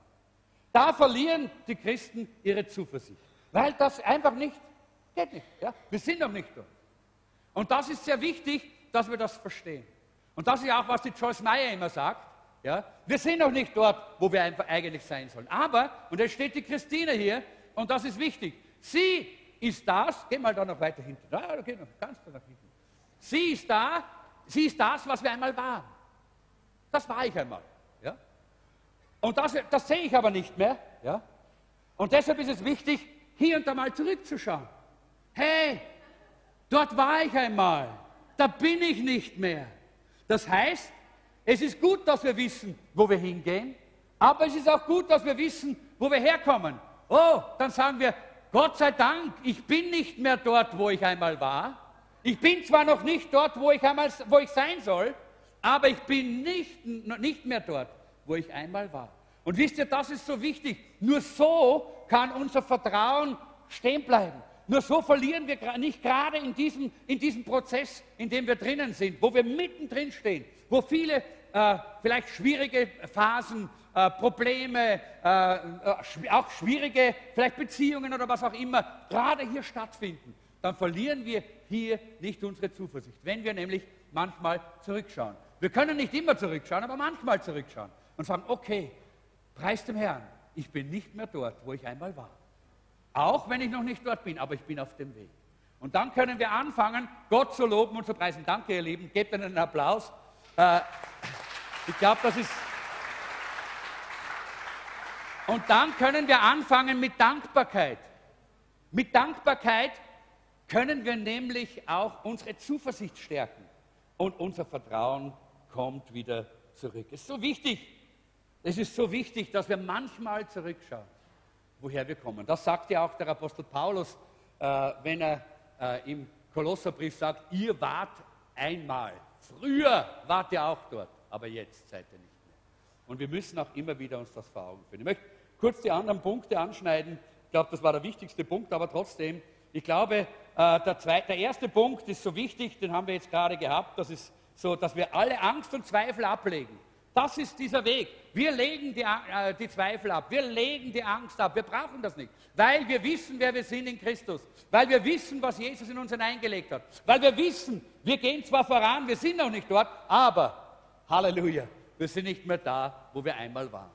Da verlieren die Christen ihre Zuversicht. Weil das einfach nicht, geht nicht. Ja? Wir sind noch nicht dort. Und das ist sehr wichtig, dass wir das verstehen. Und das ist auch, was die Joyce Meyer immer sagt. Ja? Wir sind noch nicht dort, wo wir einfach eigentlich sein sollen. Aber, und jetzt steht die Christine hier, und das ist wichtig, sie ist das, geh mal da noch weiter hinten, ja, noch ganz da nach hinten. Sie ist da, sie ist das, was wir einmal waren. Das war ich einmal. Ja? Und das, das sehe ich aber nicht mehr. Ja? Und deshalb ist es wichtig, hier und da mal zurückzuschauen. Hey, dort war ich einmal, da bin ich nicht mehr. Das heißt, es ist gut, dass wir wissen, wo wir hingehen, aber es ist auch gut, dass wir wissen, wo wir herkommen. Oh, dann sagen wir, Gott sei Dank, ich bin nicht mehr dort, wo ich einmal war. Ich bin zwar noch nicht dort, wo ich, einmal, wo ich sein soll, aber ich bin nicht, nicht mehr dort, wo ich einmal war. Und wisst ihr, das ist so wichtig. Nur so kann unser Vertrauen stehen bleiben. Nur so verlieren wir nicht gerade in diesem, in diesem Prozess, in dem wir drinnen sind, wo wir mittendrin stehen, wo viele äh, vielleicht schwierige Phasen, äh, Probleme, äh, äh auch schwierige vielleicht Beziehungen oder was auch immer gerade hier stattfinden, dann verlieren wir hier nicht unsere Zuversicht, wenn wir nämlich manchmal zurückschauen. Wir können nicht immer zurückschauen, aber manchmal zurückschauen und sagen, okay, Preis dem Herrn, ich bin nicht mehr dort, wo ich einmal war. Auch wenn ich noch nicht dort bin, aber ich bin auf dem Weg. Und dann können wir anfangen, Gott zu loben und zu preisen. Danke, ihr Lieben. Gebt einen Applaus. Äh, ich glaube, das ist. Und dann können wir anfangen mit Dankbarkeit. Mit Dankbarkeit können wir nämlich auch unsere Zuversicht stärken und unser Vertrauen kommt wieder zurück. Es ist so wichtig, es ist so wichtig, dass wir manchmal zurückschauen, woher wir kommen. Das sagt ja auch der Apostel Paulus, äh, wenn er äh, im Kolosserbrief sagt, ihr wart einmal. Früher wart ihr auch dort, aber jetzt seid ihr nicht mehr. Und wir müssen auch immer wieder uns das vor Augen führen. Ich möchte kurz die anderen Punkte anschneiden. Ich glaube, das war der wichtigste Punkt, aber trotzdem, ich glaube, äh, der, zweite, der erste Punkt ist so wichtig, den haben wir jetzt gerade gehabt, das ist so, dass wir alle Angst und Zweifel ablegen. Das ist dieser Weg. Wir legen die, äh, die, Zweifel ab, wir legen die Angst ab. Wir brauchen das nicht, weil wir wissen, wer wir sind in Christus, weil wir wissen, was Jesus in uns hineingelegt hat, weil wir wissen, wir gehen zwar voran, wir sind noch nicht dort, aber Halleluja, wir sind nicht mehr da, wo wir einmal waren.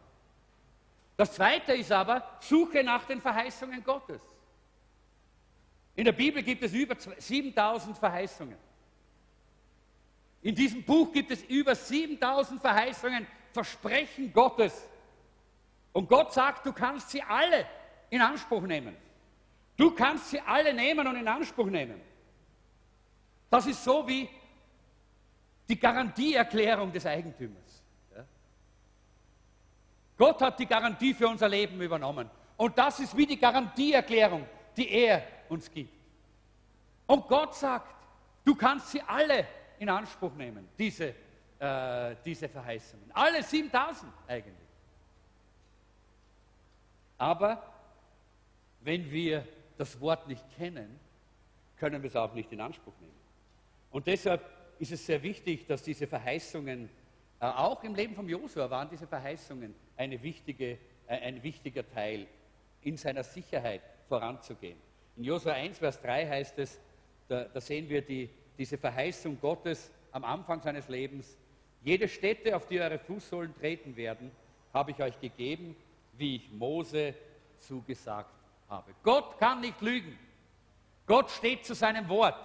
Das zweite ist aber, suche nach den Verheißungen Gottes. In der Bibel gibt es über 7000 Verheißungen. In diesem Buch gibt es über 7000 Verheißungen, Versprechen Gottes. Und Gott sagt, du kannst sie alle in Anspruch nehmen. Du kannst sie alle nehmen und in Anspruch nehmen. Das ist so wie die Garantieerklärung des Eigentümers. Ja? Gott hat die Garantie für unser Leben übernommen. Und das ist wie die Garantieerklärung, die er uns gibt. Und Gott sagt, du kannst sie alle in Anspruch nehmen, diese, äh, diese Verheißungen. Alle 7000 eigentlich. Aber wenn wir das Wort nicht kennen, können wir es auch nicht in Anspruch nehmen. Und deshalb ist es sehr wichtig, dass diese Verheißungen, äh, auch im Leben von Josua waren diese Verheißungen eine wichtige, äh, ein wichtiger Teil, in seiner Sicherheit voranzugehen. In Josua 1, Vers 3 heißt es, da, da sehen wir die, diese Verheißung Gottes am Anfang seines Lebens. Jede Stätte, auf die eure Fußsohlen treten werden, habe ich euch gegeben, wie ich Mose zugesagt habe. Gott kann nicht lügen. Gott steht zu seinem Wort.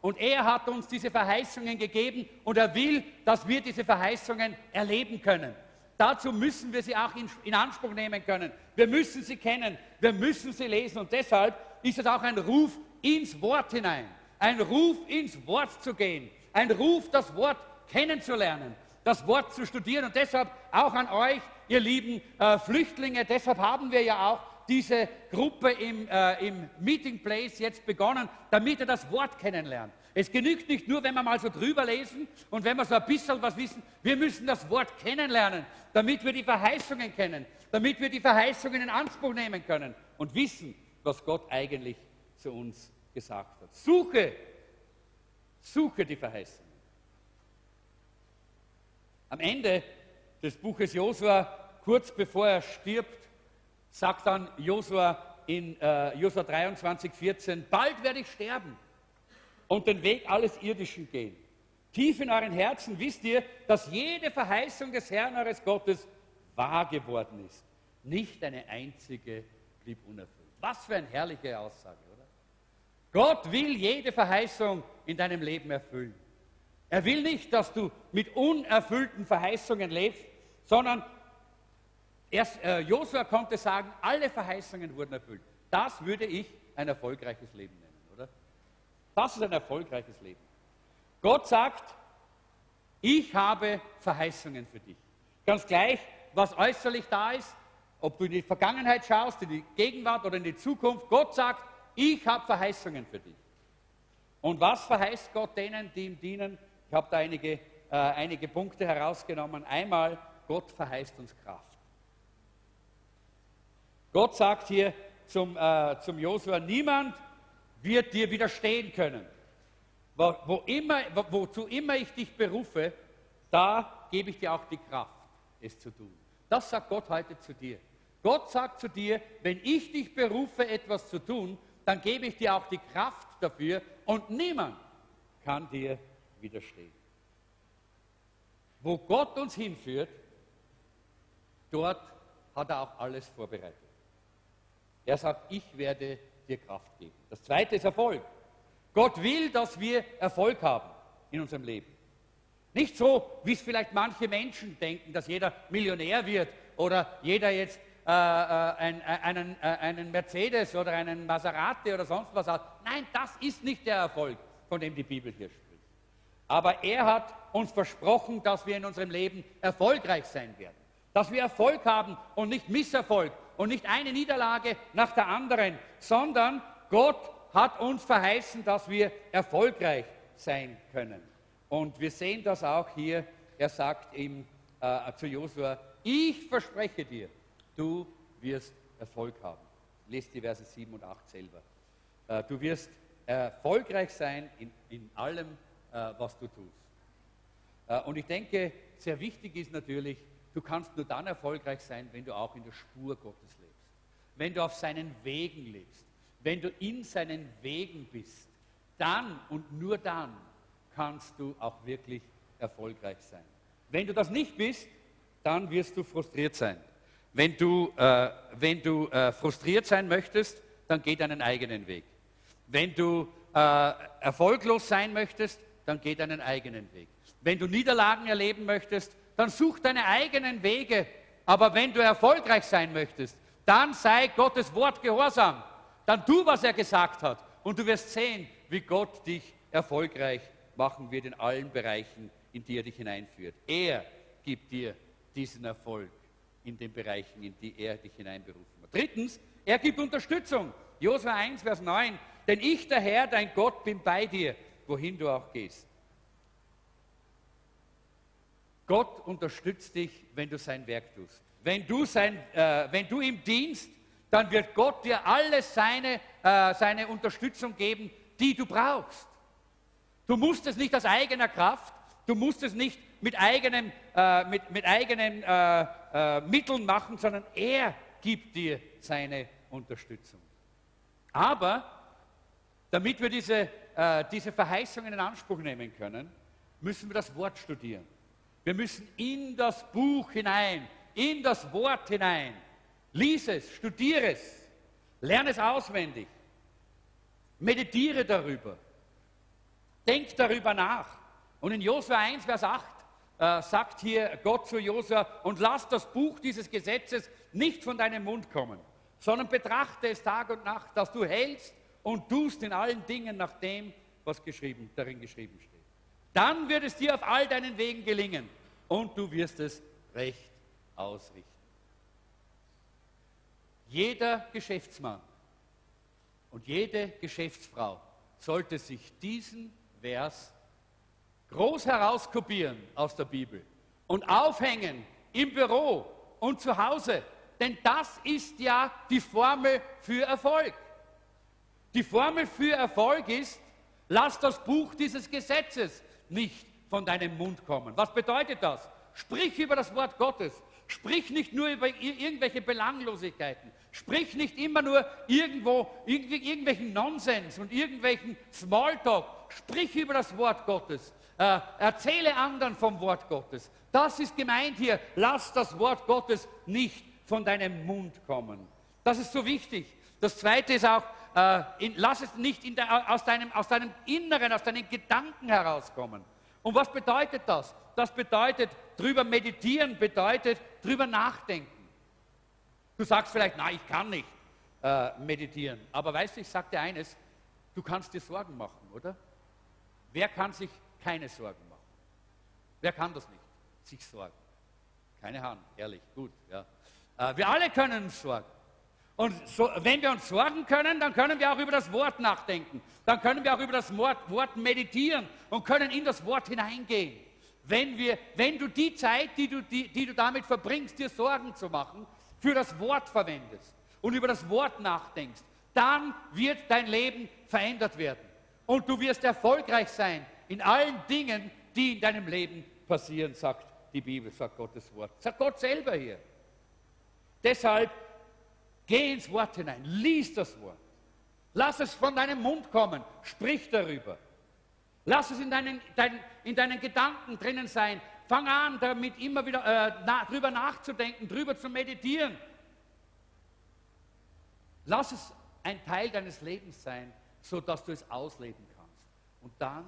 Und er hat uns diese Verheißungen gegeben und er will, dass wir diese Verheißungen erleben können. Dazu müssen wir sie auch in, in, Anspruch nehmen können. Wir müssen sie kennen, wir müssen sie lesen und deshalb ist es auch ein Ruf ins Wort hinein, ein Ruf ins Wort zu gehen, ein Ruf, das Wort kennenzulernen, das Wort zu studieren und deshalb auch an euch, ihr lieben äh, Flüchtlinge, deshalb haben wir ja auch diese Gruppe im, äh, im Meeting Place jetzt begonnen, damit er das Wort kennenlernt. Es genügt nicht nur, wenn wir mal so drüber lesen und wenn wir so ein bisschen was wissen. Wir müssen das Wort kennenlernen, damit wir die Verheißungen kennen, damit wir die Verheißungen in Anspruch nehmen können und wissen, was Gott eigentlich zu uns gesagt hat. Suche, suche die Verheißungen. Am Ende des Buches Josua, kurz bevor er stirbt, sagt dann Josua in äh, Josua 23, 14, bald werde ich sterben und den Weg alles Irdischen gehen. Tief in euren Herzen wisst ihr, dass jede Verheißung des Herrn eures Gottes wahr geworden ist. Nicht eine einzige blieb unerfüllt. Was für eine herrliche Aussage? Gott will jede Verheißung in deinem Leben erfüllen. Er will nicht, dass du mit unerfüllten Verheißungen lebst, sondern Erst, äh, Josua konnte sagen, alle Verheißungen wurden erfüllt. Das würde ich ein erfolgreiches Leben nennen, oder? Das ist ein erfolgreiches Leben. Gott sagt, ich habe Verheißungen für dich. Ganz gleich, was äußerlich da ist, ob du in die Vergangenheit schaust, in die Gegenwart oder in die Zukunft, Gott sagt, ich habe Verheißungen für dich. Und was verheißt Gott denen, die ihm dienen? Ich habe da einige, äh, einige Punkte herausgenommen. Einmal, Gott verheißt uns Kraft. Gott sagt hier zum, äh, zum Josua, niemand wird dir widerstehen können. Wo, wo immer, wo, wozu immer ich dich berufe, da gebe ich dir auch die Kraft, es zu tun. Das sagt Gott heute zu dir. Gott sagt zu dir, wenn ich dich berufe, etwas zu tun, dann gebe ich dir auch die Kraft dafür und niemand kann dir widerstehen. Wo Gott uns hinführt, dort hat er auch alles vorbereitet. Er sagt, ich werde dir Kraft geben. Das zweite ist Erfolg. Gott will, dass wir Erfolg haben in unserem Leben. Nicht so, wie es vielleicht manche Menschen denken, dass jeder Millionär wird oder jeder jetzt äh, äh, ein, äh, einen, äh, einen Mercedes oder einen Maserati oder sonst was hat. Nein, das ist nicht der Erfolg, von dem die Bibel hier spricht. Aber er hat uns versprochen, dass wir in unserem Leben erfolgreich sein werden. Dass wir Erfolg haben und nicht Misserfolg und nicht eine Niederlage nach der anderen, sondern Gott hat uns verheißen, dass wir erfolgreich sein können. Und wir sehen das auch hier. Er sagt ihm äh, zu Josua, ich verspreche dir, du wirst Erfolg haben. Lest die Verse 7 und 8 selber. Äh, du wirst erfolgreich sein in, in allem, äh, was du tust. Äh, und ich denke, sehr wichtig ist natürlich, Du kannst nur dann erfolgreich sein, wenn du auch in der Spur Gottes lebst. Wenn du auf seinen Wegen lebst. Wenn du in seinen Wegen bist. Dann und nur dann kannst du auch wirklich erfolgreich sein. Wenn du das nicht bist, dann wirst du frustriert sein. Wenn du, äh, wenn du äh, frustriert sein möchtest, dann geh deinen eigenen Weg. Wenn du äh, erfolglos sein möchtest, dann geh deinen eigenen Weg. Wenn du Niederlagen erleben möchtest, dann such deine eigenen Wege. Aber wenn du erfolgreich sein möchtest, dann sei Gottes Wort gehorsam. Dann tu, was er gesagt hat. Und du wirst sehen, wie Gott dich erfolgreich machen wird in allen Bereichen, in die er dich hineinführt. Er gibt dir diesen Erfolg in den Bereichen, in die er dich hineinberufen hat. Drittens, er gibt Unterstützung. Josua 1, Vers 9. Denn ich, der Herr, dein Gott, bin bei dir, wohin du auch gehst. Gott unterstützt dich, wenn du sein Werk tust. Wenn du, sein, äh, wenn du ihm dienst, dann wird Gott dir alles seine, äh, seine Unterstützung geben, die du brauchst. Du musst es nicht aus eigener Kraft, du musst es nicht mit eigenen, äh, mit, mit eigenen äh, Mitteln machen, sondern er gibt dir seine Unterstützung. Aber damit wir diese, äh, diese Verheißungen in Anspruch nehmen können, müssen wir das Wort studieren. Wir müssen in das Buch hinein, in das Wort hinein. Lies es, studiere es, lerne es auswendig, meditiere darüber, denk darüber nach. Und in Josua 1, Vers 8 äh, sagt hier Gott zu Josua, und lass das Buch dieses Gesetzes nicht von deinem Mund kommen, sondern betrachte es Tag und Nacht, dass du hältst und tust in allen Dingen nach dem, was geschrieben, darin geschrieben steht. Dann wird es dir auf all deinen Wegen gelingen und du wirst es recht ausrichten. Jeder Geschäftsmann und jede Geschäftsfrau sollte sich diesen Vers groß herauskopieren aus der Bibel und aufhängen im Büro und zu Hause. Denn das ist ja die Formel für Erfolg. Die Formel für Erfolg ist, lass das Buch dieses Gesetzes nicht von deinem Mund kommen. Was bedeutet das? Sprich über das Wort Gottes. Sprich nicht nur über irgendwelche Belanglosigkeiten. Sprich nicht immer nur irgendwo irgendwelchen Nonsens und irgendwelchen Smalltalk. Sprich über das Wort Gottes. Äh, erzähle anderen vom Wort Gottes. Das ist gemeint hier. Lass das Wort Gottes nicht von deinem Mund kommen. Das ist so wichtig. Das zweite ist auch, äh, in, lass es nicht der, aus, deinem, aus deinem Inneren, aus deinen Gedanken herauskommen. Und was bedeutet das? Das bedeutet, drüber meditieren bedeutet, drüber nachdenken. Du sagst vielleicht, nein, ich kann nicht äh, meditieren. Aber weißt du, ich sage dir eines, du kannst dir Sorgen machen, oder? Wer kann sich keine Sorgen machen? Wer kann das nicht? Sich sorgen. Keine Hand, ehrlich, gut. Ja. Äh, wir alle können uns sorgen. Und so, wenn wir uns sorgen können, dann können wir auch über das Wort nachdenken. Dann können wir auch über das Wort, Wort meditieren und können in das Wort hineingehen. Wenn, wir, wenn du die Zeit, die du, die, die du damit verbringst, dir Sorgen zu machen, für das Wort verwendest und über das Wort nachdenkst, dann wird dein Leben verändert werden. Und du wirst erfolgreich sein in allen Dingen, die in deinem Leben passieren, sagt die Bibel, sagt Gottes Wort. Sagt Gott selber hier. Deshalb Geh ins Wort hinein, lies das Wort. Lass es von deinem Mund kommen, sprich darüber. Lass es in deinen, dein, in deinen Gedanken drinnen sein. Fang an, damit immer wieder äh, na, drüber nachzudenken, drüber zu meditieren. Lass es ein Teil deines Lebens sein, sodass du es ausleben kannst. Und dann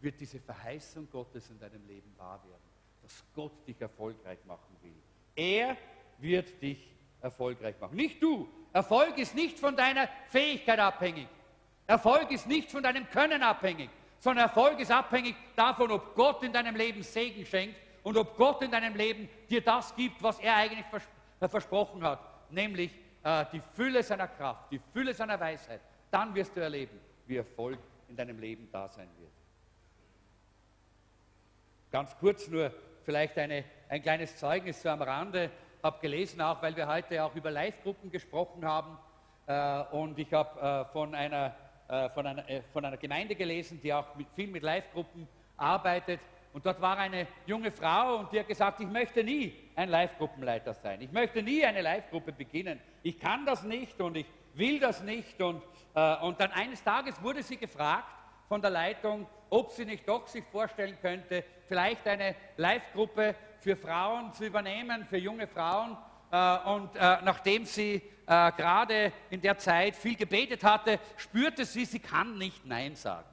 wird diese Verheißung Gottes in deinem Leben wahr werden, dass Gott dich erfolgreich machen will. Er wird dich erfolgreich machen. Nicht du. Erfolg ist nicht von deiner Fähigkeit abhängig. Erfolg ist nicht von deinem Können abhängig, sondern Erfolg ist abhängig davon, ob Gott in deinem Leben Segen schenkt und ob Gott in deinem Leben dir das gibt, was er eigentlich vers äh, versprochen hat, nämlich äh, die Fülle seiner Kraft, die Fülle seiner Weisheit. Dann wirst du erleben, wie Erfolg in deinem Leben da sein wird. Ganz kurz nur vielleicht eine, ein kleines Zeugnis so am Rande habe gelesen, auch weil wir heute auch über Live-Gruppen gesprochen haben. Äh, und ich habe äh, von, einer, äh, von, einer, äh, von einer Gemeinde gelesen, die auch mit, viel mit Live-Gruppen arbeitet. Und dort war eine junge Frau und die hat gesagt, ich möchte nie ein Live-Gruppenleiter sein. Ich möchte nie eine Live-Gruppe beginnen. Ich kann das nicht und ich will das nicht. Und, äh, und dann eines Tages wurde sie gefragt von der Leitung, ob sie nicht doch sich vorstellen könnte, vielleicht eine Live-Gruppe für Frauen zu übernehmen, für junge Frauen. äh, und äh, nachdem sie äh, gerade in der Zeit viel gebetet hatte, spürte sie, sie kann nicht Nein sagen.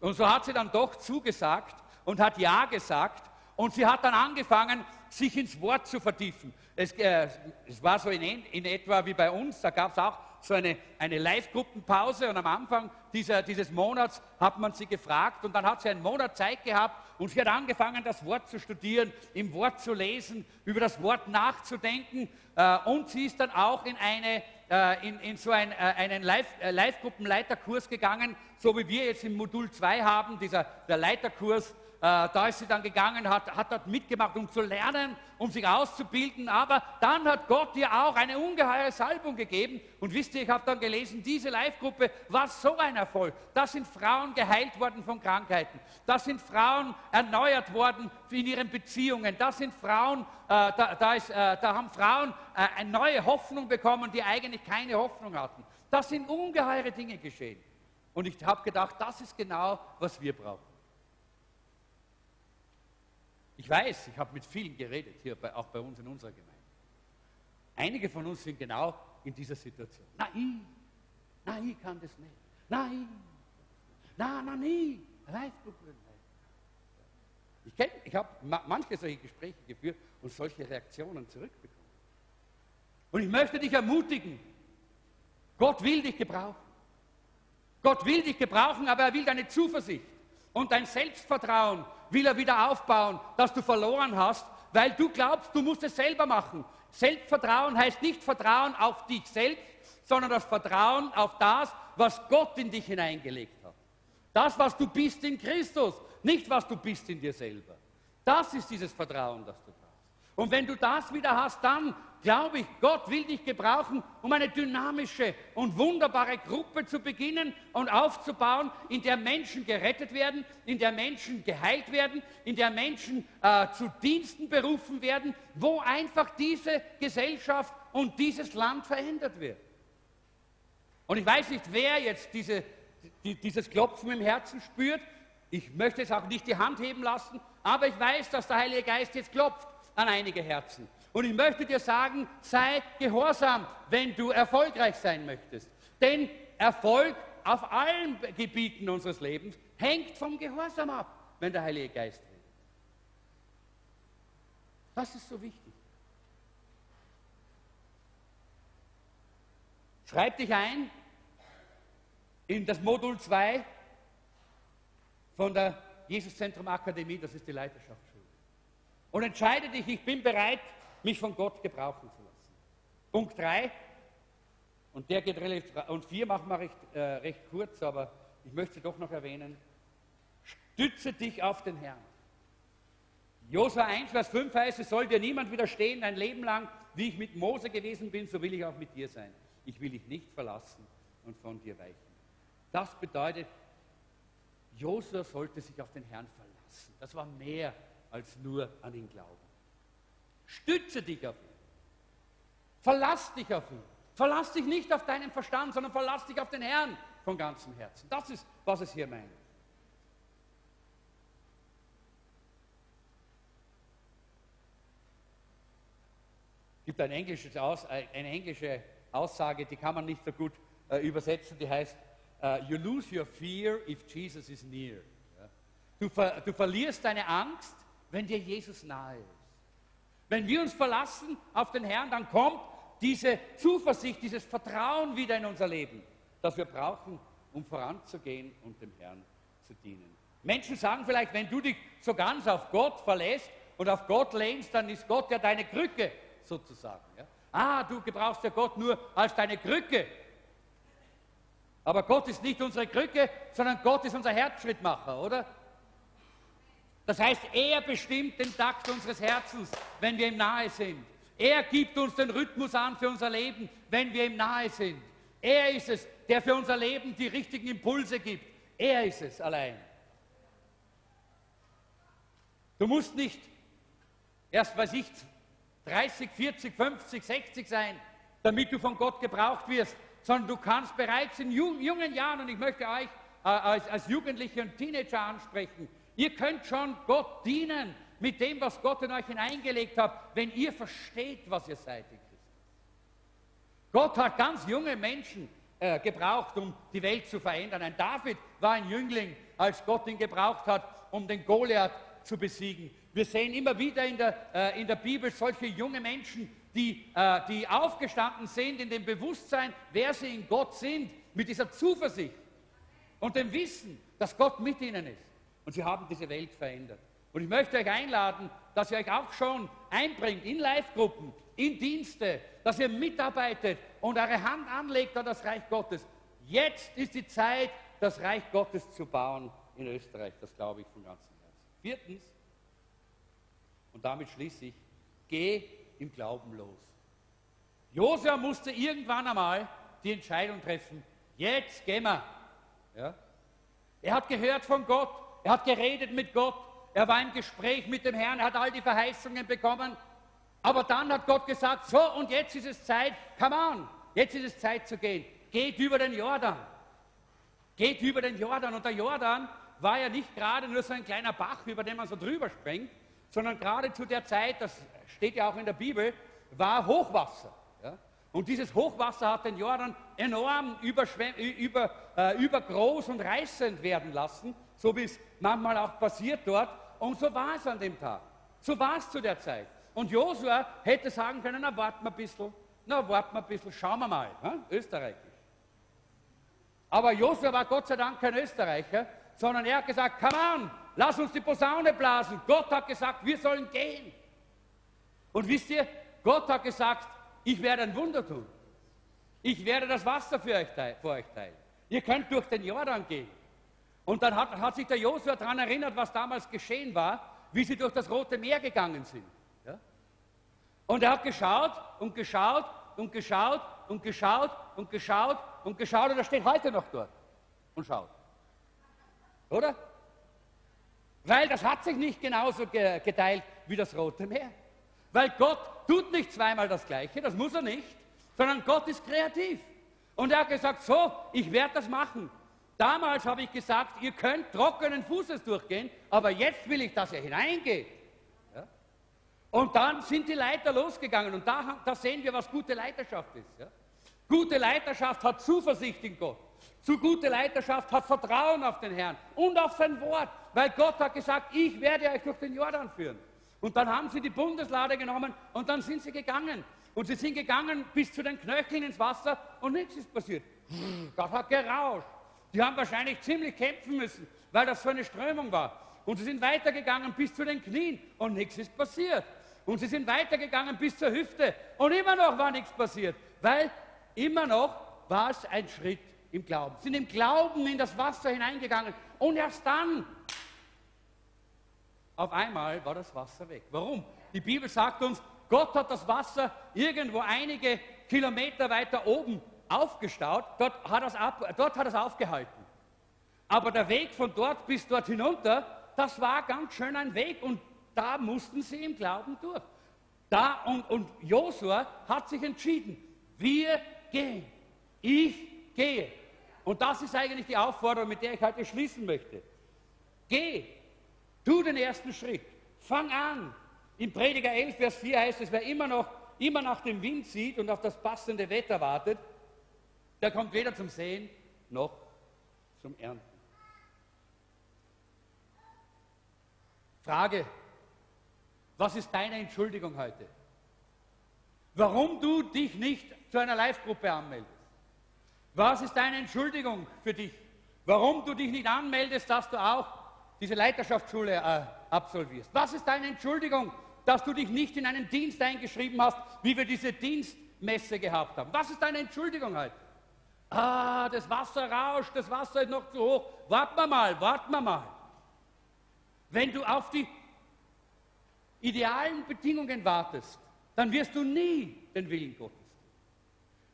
Und so hat sie dann doch zugesagt und hat Ja gesagt und sie hat dann angefangen, sich ins Wort zu vertiefen. Es, äh, es war so in, in, etwa wie bei uns, da gab es auch so eine, eine Live-Gruppenpause und am Anfang dieser, dieses Monats hat man sie gefragt und dann hat sie einen Monat Zeit gehabt und sie hat angefangen, das Wort zu studieren, im Wort zu lesen, über das Wort nachzudenken. Äh, und sie ist dann auch in, eine, äh, in, in so ein, äh, einen Live-Gruppenleiterkurs gegangen, so wie wir jetzt im Modul 2 haben, dieser, der Leiterkurs da ist sie dann gegangen, hat, hat dort mitgemacht, um zu lernen, um sich auszubilden. Aber dann hat Gott ihr auch eine ungeheure Salbung gegeben. Und wisst ihr, ich habe dann gelesen, diese Live-Gruppe war so ein Erfolg. Da sind Frauen geheilt worden von Krankheiten. Da sind Frauen erneuert worden in ihren Beziehungen. Da sind Frauen, äh, da, da, ist, äh, da, haben Frauen äh, eine neue Hoffnung bekommen, die eigentlich keine Hoffnung hatten. Da sind ungeheure Dinge geschehen. Und ich habe gedacht, das ist genau, was wir brauchen. Ich weiß, ich habe mit vielen geredet, hier bei, auch bei uns in unserer Gemeinde. Einige von uns sind genau in dieser Situation. Nein, nein, ich kann das nicht. Nein, nein, nein, nie. Ich, kenn, ich habe manche solche Gespräche geführt und solche Reaktionen zurückbekommen. Und ich möchte dich ermutigen, Gott will dich gebrauchen. Gott will dich gebrauchen, aber er will deine Zuversicht und dein Selbstvertrauen will er wieder aufbauen, das du verloren hast, weil du glaubst, du musst es selber machen. Selbstvertrauen heißt nicht Vertrauen auf dich selbst, sondern das Vertrauen auf das, was Gott in dich hineingelegt hat. Das, was du bist in Christus, nicht was du bist in dir selber. Das ist dieses Vertrauen, das du brauchst. Und wenn du das wieder hast, dann glaube ich, Gott will dich gebrauchen, um eine dynamische und wunderbare Gruppe zu beginnen und aufzubauen, in der Menschen gerettet werden, in der Menschen geheilt werden, in der Menschen äh, zu Diensten berufen werden, wo einfach diese Gesellschaft und dieses Land verändert wird. Und ich weiß nicht, wer jetzt diese, die, dieses Klopfen im Herzen spürt. Ich möchte es auch nicht die Hand heben lassen, aber ich weiß, dass der Heilige Geist jetzt klopft an einige Herzen. Und ich möchte dir sagen, sei gehorsam, wenn du erfolgreich sein möchtest. Denn Erfolg auf allen Gebieten unseres Lebens hängt vom Gehorsam ab, wenn der Heilige Geist redet. Das ist so wichtig. Schreib dich ein in das Modul 2 von der Jesuszentrum Akademie, das ist die Leiterschaftsschule. Und entscheide dich, ich bin bereit, mich von Gott gebrauchen zu lassen. Punkt 3, und der geht relativ, und 4 machen wir recht, äh, recht kurz, aber ich möchte doch noch erwähnen, stütze dich auf den Herrn. Josua 1, Vers 5 heißt, es soll dir niemand widerstehen ein Leben lang, wie ich mit Mose gewesen bin, so will ich auch mit dir sein. Ich will dich nicht verlassen und von dir weichen. Das bedeutet, Josua sollte sich auf den Herrn verlassen. Das war mehr als nur an ihn glauben. Stütze dich auf ihn. Verlass dich auf ihn. Verlass dich nicht auf deinen Verstand, sondern verlass dich auf den Herrn von ganzem Herzen. Das ist, was es hier meint. Es gibt ein Aus, äh, eine englische Aussage, die kann man nicht so gut äh, übersetzen, die heißt, uh, you lose your fear if Jesus is near. Ja? Du, ver, du verlierst deine Angst, wenn dir Jesus nahe ist. Wenn wir uns verlassen auf den Herrn, dann kommt diese Zuversicht, dieses Vertrauen wieder in unser Leben, das wir brauchen, um voranzugehen und dem Herrn zu dienen. Menschen sagen vielleicht, wenn du dich so ganz auf Gott verlässt und auf Gott lehnst, dann ist Gott ja deine Krücke sozusagen. Ja? Ah, du gebrauchst ja Gott nur als deine Krücke. Aber Gott ist nicht unsere Krücke, sondern Gott ist unser Herzschrittmacher, oder? Das heißt, er bestimmt den Takt unseres Herzens, wenn wir ihm nahe sind. Er gibt uns den Rhythmus an für unser Leben, wenn wir ihm nahe sind. Er ist es, der für unser Leben die richtigen Impulse gibt. Er ist es allein. Du musst nicht erst, weiß ich, 30, 40, 50, 60 sein, damit du von Gott gebraucht wirst, sondern du kannst bereits in jungen Jahren, und ich möchte euch äh, als, als Jugendliche und Teenager ansprechen, Ihr könnt schon Gott dienen, mit dem, was Gott in euch hineingelegt hat, wenn ihr versteht, was ihr seid in Christus. Gott hat ganz junge Menschen äh, gebraucht, um die Welt zu verändern. Ein David war ein Jüngling, als Gott ihn gebraucht hat, um den Goliath zu besiegen. Wir sehen immer wieder in der, äh, in der Bibel solche junge Menschen, die, äh, die aufgestanden sind in dem Bewusstsein, wer sie in Gott sind, mit dieser Zuversicht und dem Wissen, dass Gott mit ihnen ist. Und sie haben diese Welt verändert. Und ich möchte euch einladen, dass ihr euch auch schon einbringt in Live-Gruppen, in Dienste, dass ihr mitarbeitet und eure Hand anlegt an das Reich Gottes. Jetzt ist die Zeit, das Reich Gottes zu bauen in Österreich. Das glaube ich von ganzem Herzen. Viertens, und damit schließe ich, geh im Glauben los. Josua musste irgendwann einmal die Entscheidung treffen, jetzt gehen wir. Ja? Er hat gehört von Gott, er hat geredet mit Gott, er war im Gespräch mit dem Herrn, er hat all die Verheißungen bekommen. Aber dann hat Gott gesagt, so und jetzt ist es Zeit, come on, jetzt ist es Zeit zu gehen. Geht über den Jordan. Geht über den Jordan. Und der Jordan war ja nicht gerade nur so ein kleiner Bach, über den man so drüber springt, sondern gerade zu der Zeit, das steht ja auch in der Bibel, war Hochwasser. Ja? Und dieses Hochwasser hat den Jordan enorm über, äh, übergroß und reißend werden lassen, so wie es manchmal auch passiert dort. Und so war es an dem Tag. So war es zu der Zeit. Und Josua hätte sagen können, na warten wir ein bisschen, na warten wir ein bisschen, schauen wir mal, ja? österreichisch. Aber Josua war Gott sei Dank kein Österreicher, sondern er hat gesagt, come on, lass uns die Posaune blasen. Gott hat gesagt, wir sollen gehen. Und wisst ihr, Gott hat gesagt, ich werde ein Wunder tun. Ich werde das Wasser für euch, für euch teilen. Ihr könnt durch den Jordan gehen. Und dann hat, hat sich der Josua daran erinnert, was damals geschehen war, wie sie durch das Rote Meer gegangen sind. Ja? Und er hat geschaut und geschaut und geschaut und geschaut und geschaut und geschaut und er steht heute noch dort und schaut. Oder? Weil das hat sich nicht genauso geteilt wie das Rote Meer. Weil Gott tut nicht zweimal das Gleiche, das muss er nicht, sondern Gott ist kreativ. Und er hat gesagt, so, ich werde das machen. Damals habe ich gesagt, ihr könnt trockenen Fußes durchgehen, aber jetzt will ich, dass ihr hineingeht. Ja? Und dann sind die Leiter losgegangen und da, da sehen wir, was gute Leiterschaft ist. Ja? Gute Leiterschaft hat Zuversicht in Gott. Zu gute Leiterschaft hat Vertrauen auf den Herrn und auf sein Wort, weil Gott hat gesagt, ich werde euch durch den Jordan führen. Und dann haben sie die Bundeslade genommen und dann sind sie gegangen. Und sie sind gegangen bis zu den Knöcheln ins Wasser und nichts ist passiert. Das hat gerauscht. Die haben wahrscheinlich ziemlich kämpfen müssen, weil das so eine Strömung war. Und sie sind weitergegangen bis zu den Knien und nichts ist passiert. Und sie sind weitergegangen bis zur Hüfte und immer noch war nichts passiert, weil immer noch war es ein Schritt im Glauben. Sie sind im Glauben in das Wasser hineingegangen und erst dann auf einmal war das Wasser weg. Warum? Die Bibel sagt uns, Gott hat das Wasser irgendwo einige Kilometer weiter oben aufgestaut, dort hat es, ab, dort hat es aufgehalten. Aber der Weg von dort bis dort hinunter, das war ganz schön ein Weg und da mussten sie im Glauben durch. Da und, und Josua hat sich entschieden, wir gehen, ich gehe. Und das ist eigentlich die Aufforderung, mit der ich heute schließen möchte. Geh, Tu den ersten Schritt. Fang an. Im Prediger 11, Vers 4 heißt es, wer immer noch immer nach dem Wind sieht und auf das passende Wetter wartet, der kommt weder zum Sehen noch zum Ernten. Frage, was ist deine Entschuldigung heute? Warum du dich nicht zu einer Live-Gruppe anmeldest? Was ist deine Entschuldigung für dich? Warum du dich nicht anmeldest, dass du auch diese Leiterschaftsschule äh, absolvierst? Was ist deine Entschuldigung, dass du dich nicht in einen Dienst eingeschrieben hast, wie wir diese Dienstmesse gehabt haben? Was ist deine Entschuldigung heute? Ah, das Wasser rauscht, das Wasser ist noch zu hoch. Warten wir mal, warten wir mal. Wenn du auf die idealen Bedingungen wartest, dann wirst du nie den Willen Gottes.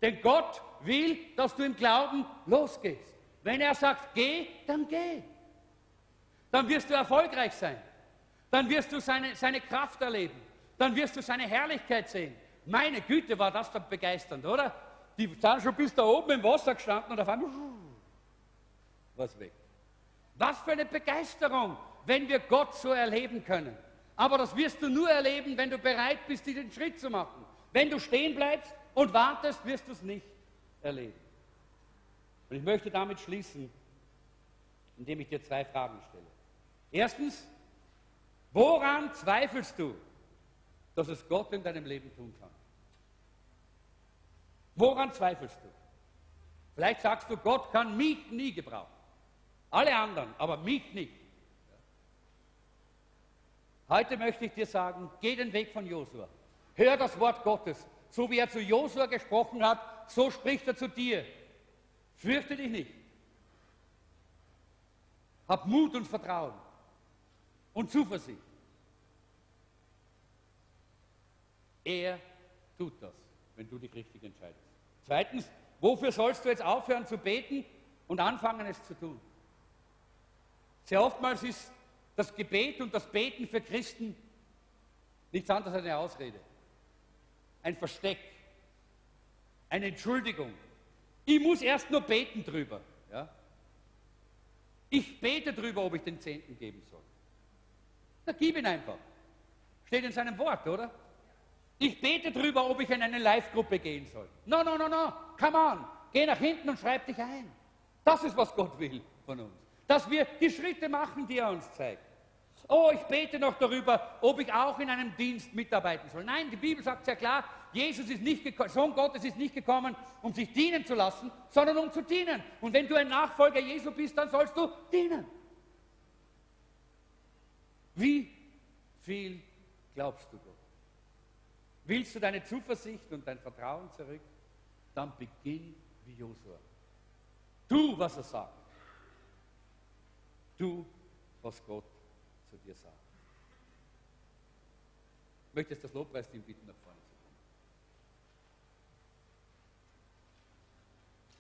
Denn Gott will, dass du im Glauben losgehst. Wenn er sagt, geh, dann geh dann wirst du erfolgreich sein. Dann wirst du seine, seine Kraft erleben. Dann wirst du seine Herrlichkeit sehen. Meine Güte, war das dann begeisternd, oder? Die sind schon bis da oben im Wasser gestanden und auf einmal was weg. Was für eine Begeisterung, wenn wir Gott so erleben können. Aber das wirst du nur erleben, wenn du bereit bist, diesen Schritt zu machen. Wenn du stehen bleibst und wartest, wirst du es nicht erleben. Und ich möchte damit schließen, indem ich dir zwei Fragen stelle. Erstens, woran zweifelst du, dass es Gott in deinem Leben tun kann? Woran zweifelst du? Vielleicht sagst du, Gott kann mich nie gebrauchen. Alle anderen, aber mich nicht. Heute möchte ich dir sagen, geh den Weg von Josua. Hör das Wort Gottes. So wie er zu Josua gesprochen hat, so spricht er zu dir. Fürchte dich nicht. Hab Mut und Vertrauen und Zuversicht. Er tut das, wenn du dich richtig entscheidest. Zweitens, wofür sollst du jetzt aufhören zu beten und anfangen es zu tun? Sehr oftmals ist das Gebet und das Beten für Christen nichts anderes als eine Ausrede, ein Versteck, eine Entschuldigung. Ich muss erst nur beten drüber. Ja? Ich bete drüber, ob ich den Zehnten geben soll. Na, gib ihn einfach. Steht in seinem Wort, oder? Ich bete drüber, ob ich in eine Live-Gruppe gehen soll. No, no, no, no. Come on. Geh nach hinten und schreib dich ein. Das ist, was Gott will von uns. Dass wir die Schritte machen, die er uns zeigt. Oh, ich bete noch darüber, ob ich auch in einem Dienst mitarbeiten soll. Nein, die Bibel sagt sehr klar, Jesus ist nicht Sohn Gottes ist nicht gekommen, um sich dienen zu lassen, sondern um zu dienen. Und wenn du ein Nachfolger Jesu bist, dann sollst du dienen. Wie viel glaubst du Gott? Willst du deine Zuversicht und dein Vertrauen zurück? Dann beginn wie Josua. Tu, was er sagt. Tu, was Gott zu dir sagt. Ich möchte jetzt das Lobpreisteam bitten, nach vorne zu kommen.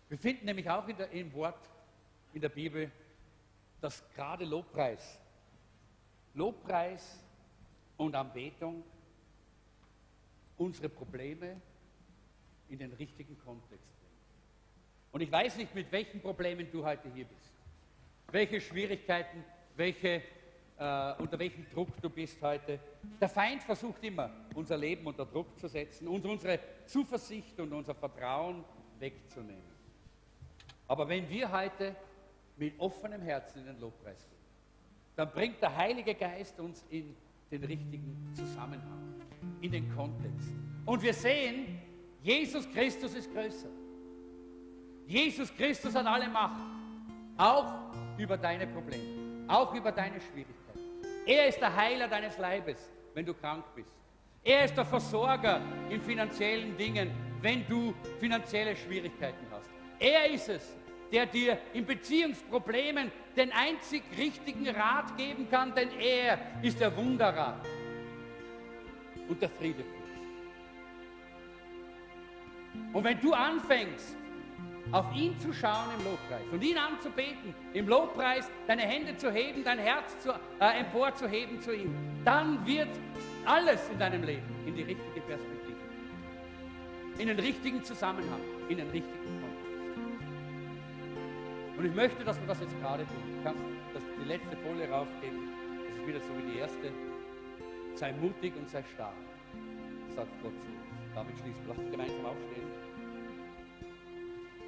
Wir finden nämlich auch in der, im Wort in der Bibel, dass gerade Lobpreis, Lobpreis und Anbetung unsere Probleme in den richtigen Kontext bringen. Und ich weiß nicht, mit welchen Problemen du heute hier bist, welche Schwierigkeiten, welche, äh, unter welchem Druck du bist heute. Der Feind versucht immer, unser Leben unter Druck zu setzen, uns unsere Zuversicht und unser Vertrauen wegzunehmen. Aber wenn wir heute mit offenem Herzen in den Lobpreis gehen, dann bringt der Heilige Geist uns in den richtigen Zusammenhang, in den Kontext. Und wir sehen, Jesus Christus ist größer. Jesus Christus hat alle Macht, auch über deine Probleme, auch über deine Schwierigkeiten. Er ist der Heiler deines Leibes, wenn du krank bist. Er ist der Versorger in finanziellen Dingen, wenn du finanzielle Schwierigkeiten hast. Er ist es, der dir in Beziehungsproblemen den einzig richtigen Rat geben kann, denn er ist der Wunderrat und der Friedefürst. Und wenn du anfängst, auf ihn zu schauen im Lobpreis und ihn anzubeten, im Lobpreis deine Hände zu heben, dein Herz zu, äh, emporzuheben zu ihm, dann wird alles in deinem Leben in die richtige Perspektive, in den richtigen Zusammenhang, in den richtigen Kontext. Und ich möchte, dass wir das jetzt gerade tun. Du kannst das, die letzte Folie raufgeben. Das ist wieder so wie die erste. Sei mutig und sei stark, sagt Gott zu uns. Damit schließen wir. Lass uns gemeinsam aufstehen.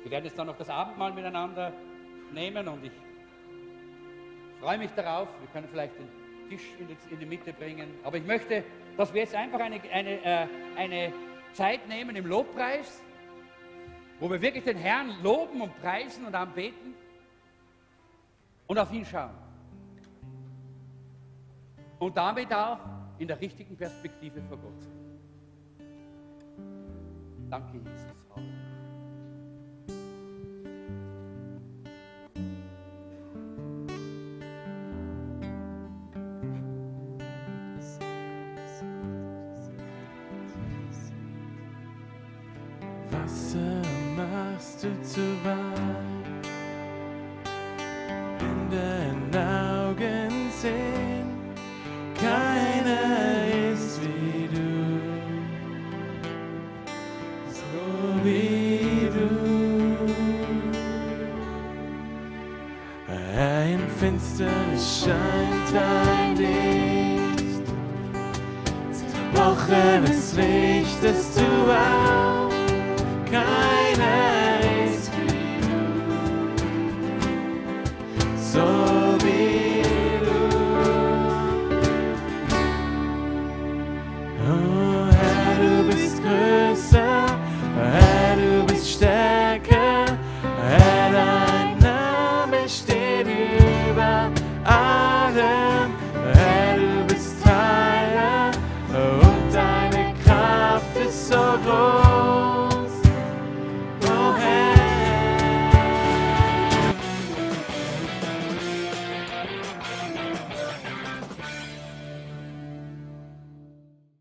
Wir werden jetzt dann noch das Abendmahl miteinander nehmen und ich freue mich darauf. Wir können vielleicht den Tisch in die, in die Mitte bringen. Aber ich möchte, dass wir jetzt einfach eine, eine, äh, eine Zeit nehmen im Lobpreis, wo wir wirklich den Herrn loben und preisen und anbeten und auf ihn schauen. Und damit auch in der richtigen Perspektive vor Gott sind. Danke, Jesus.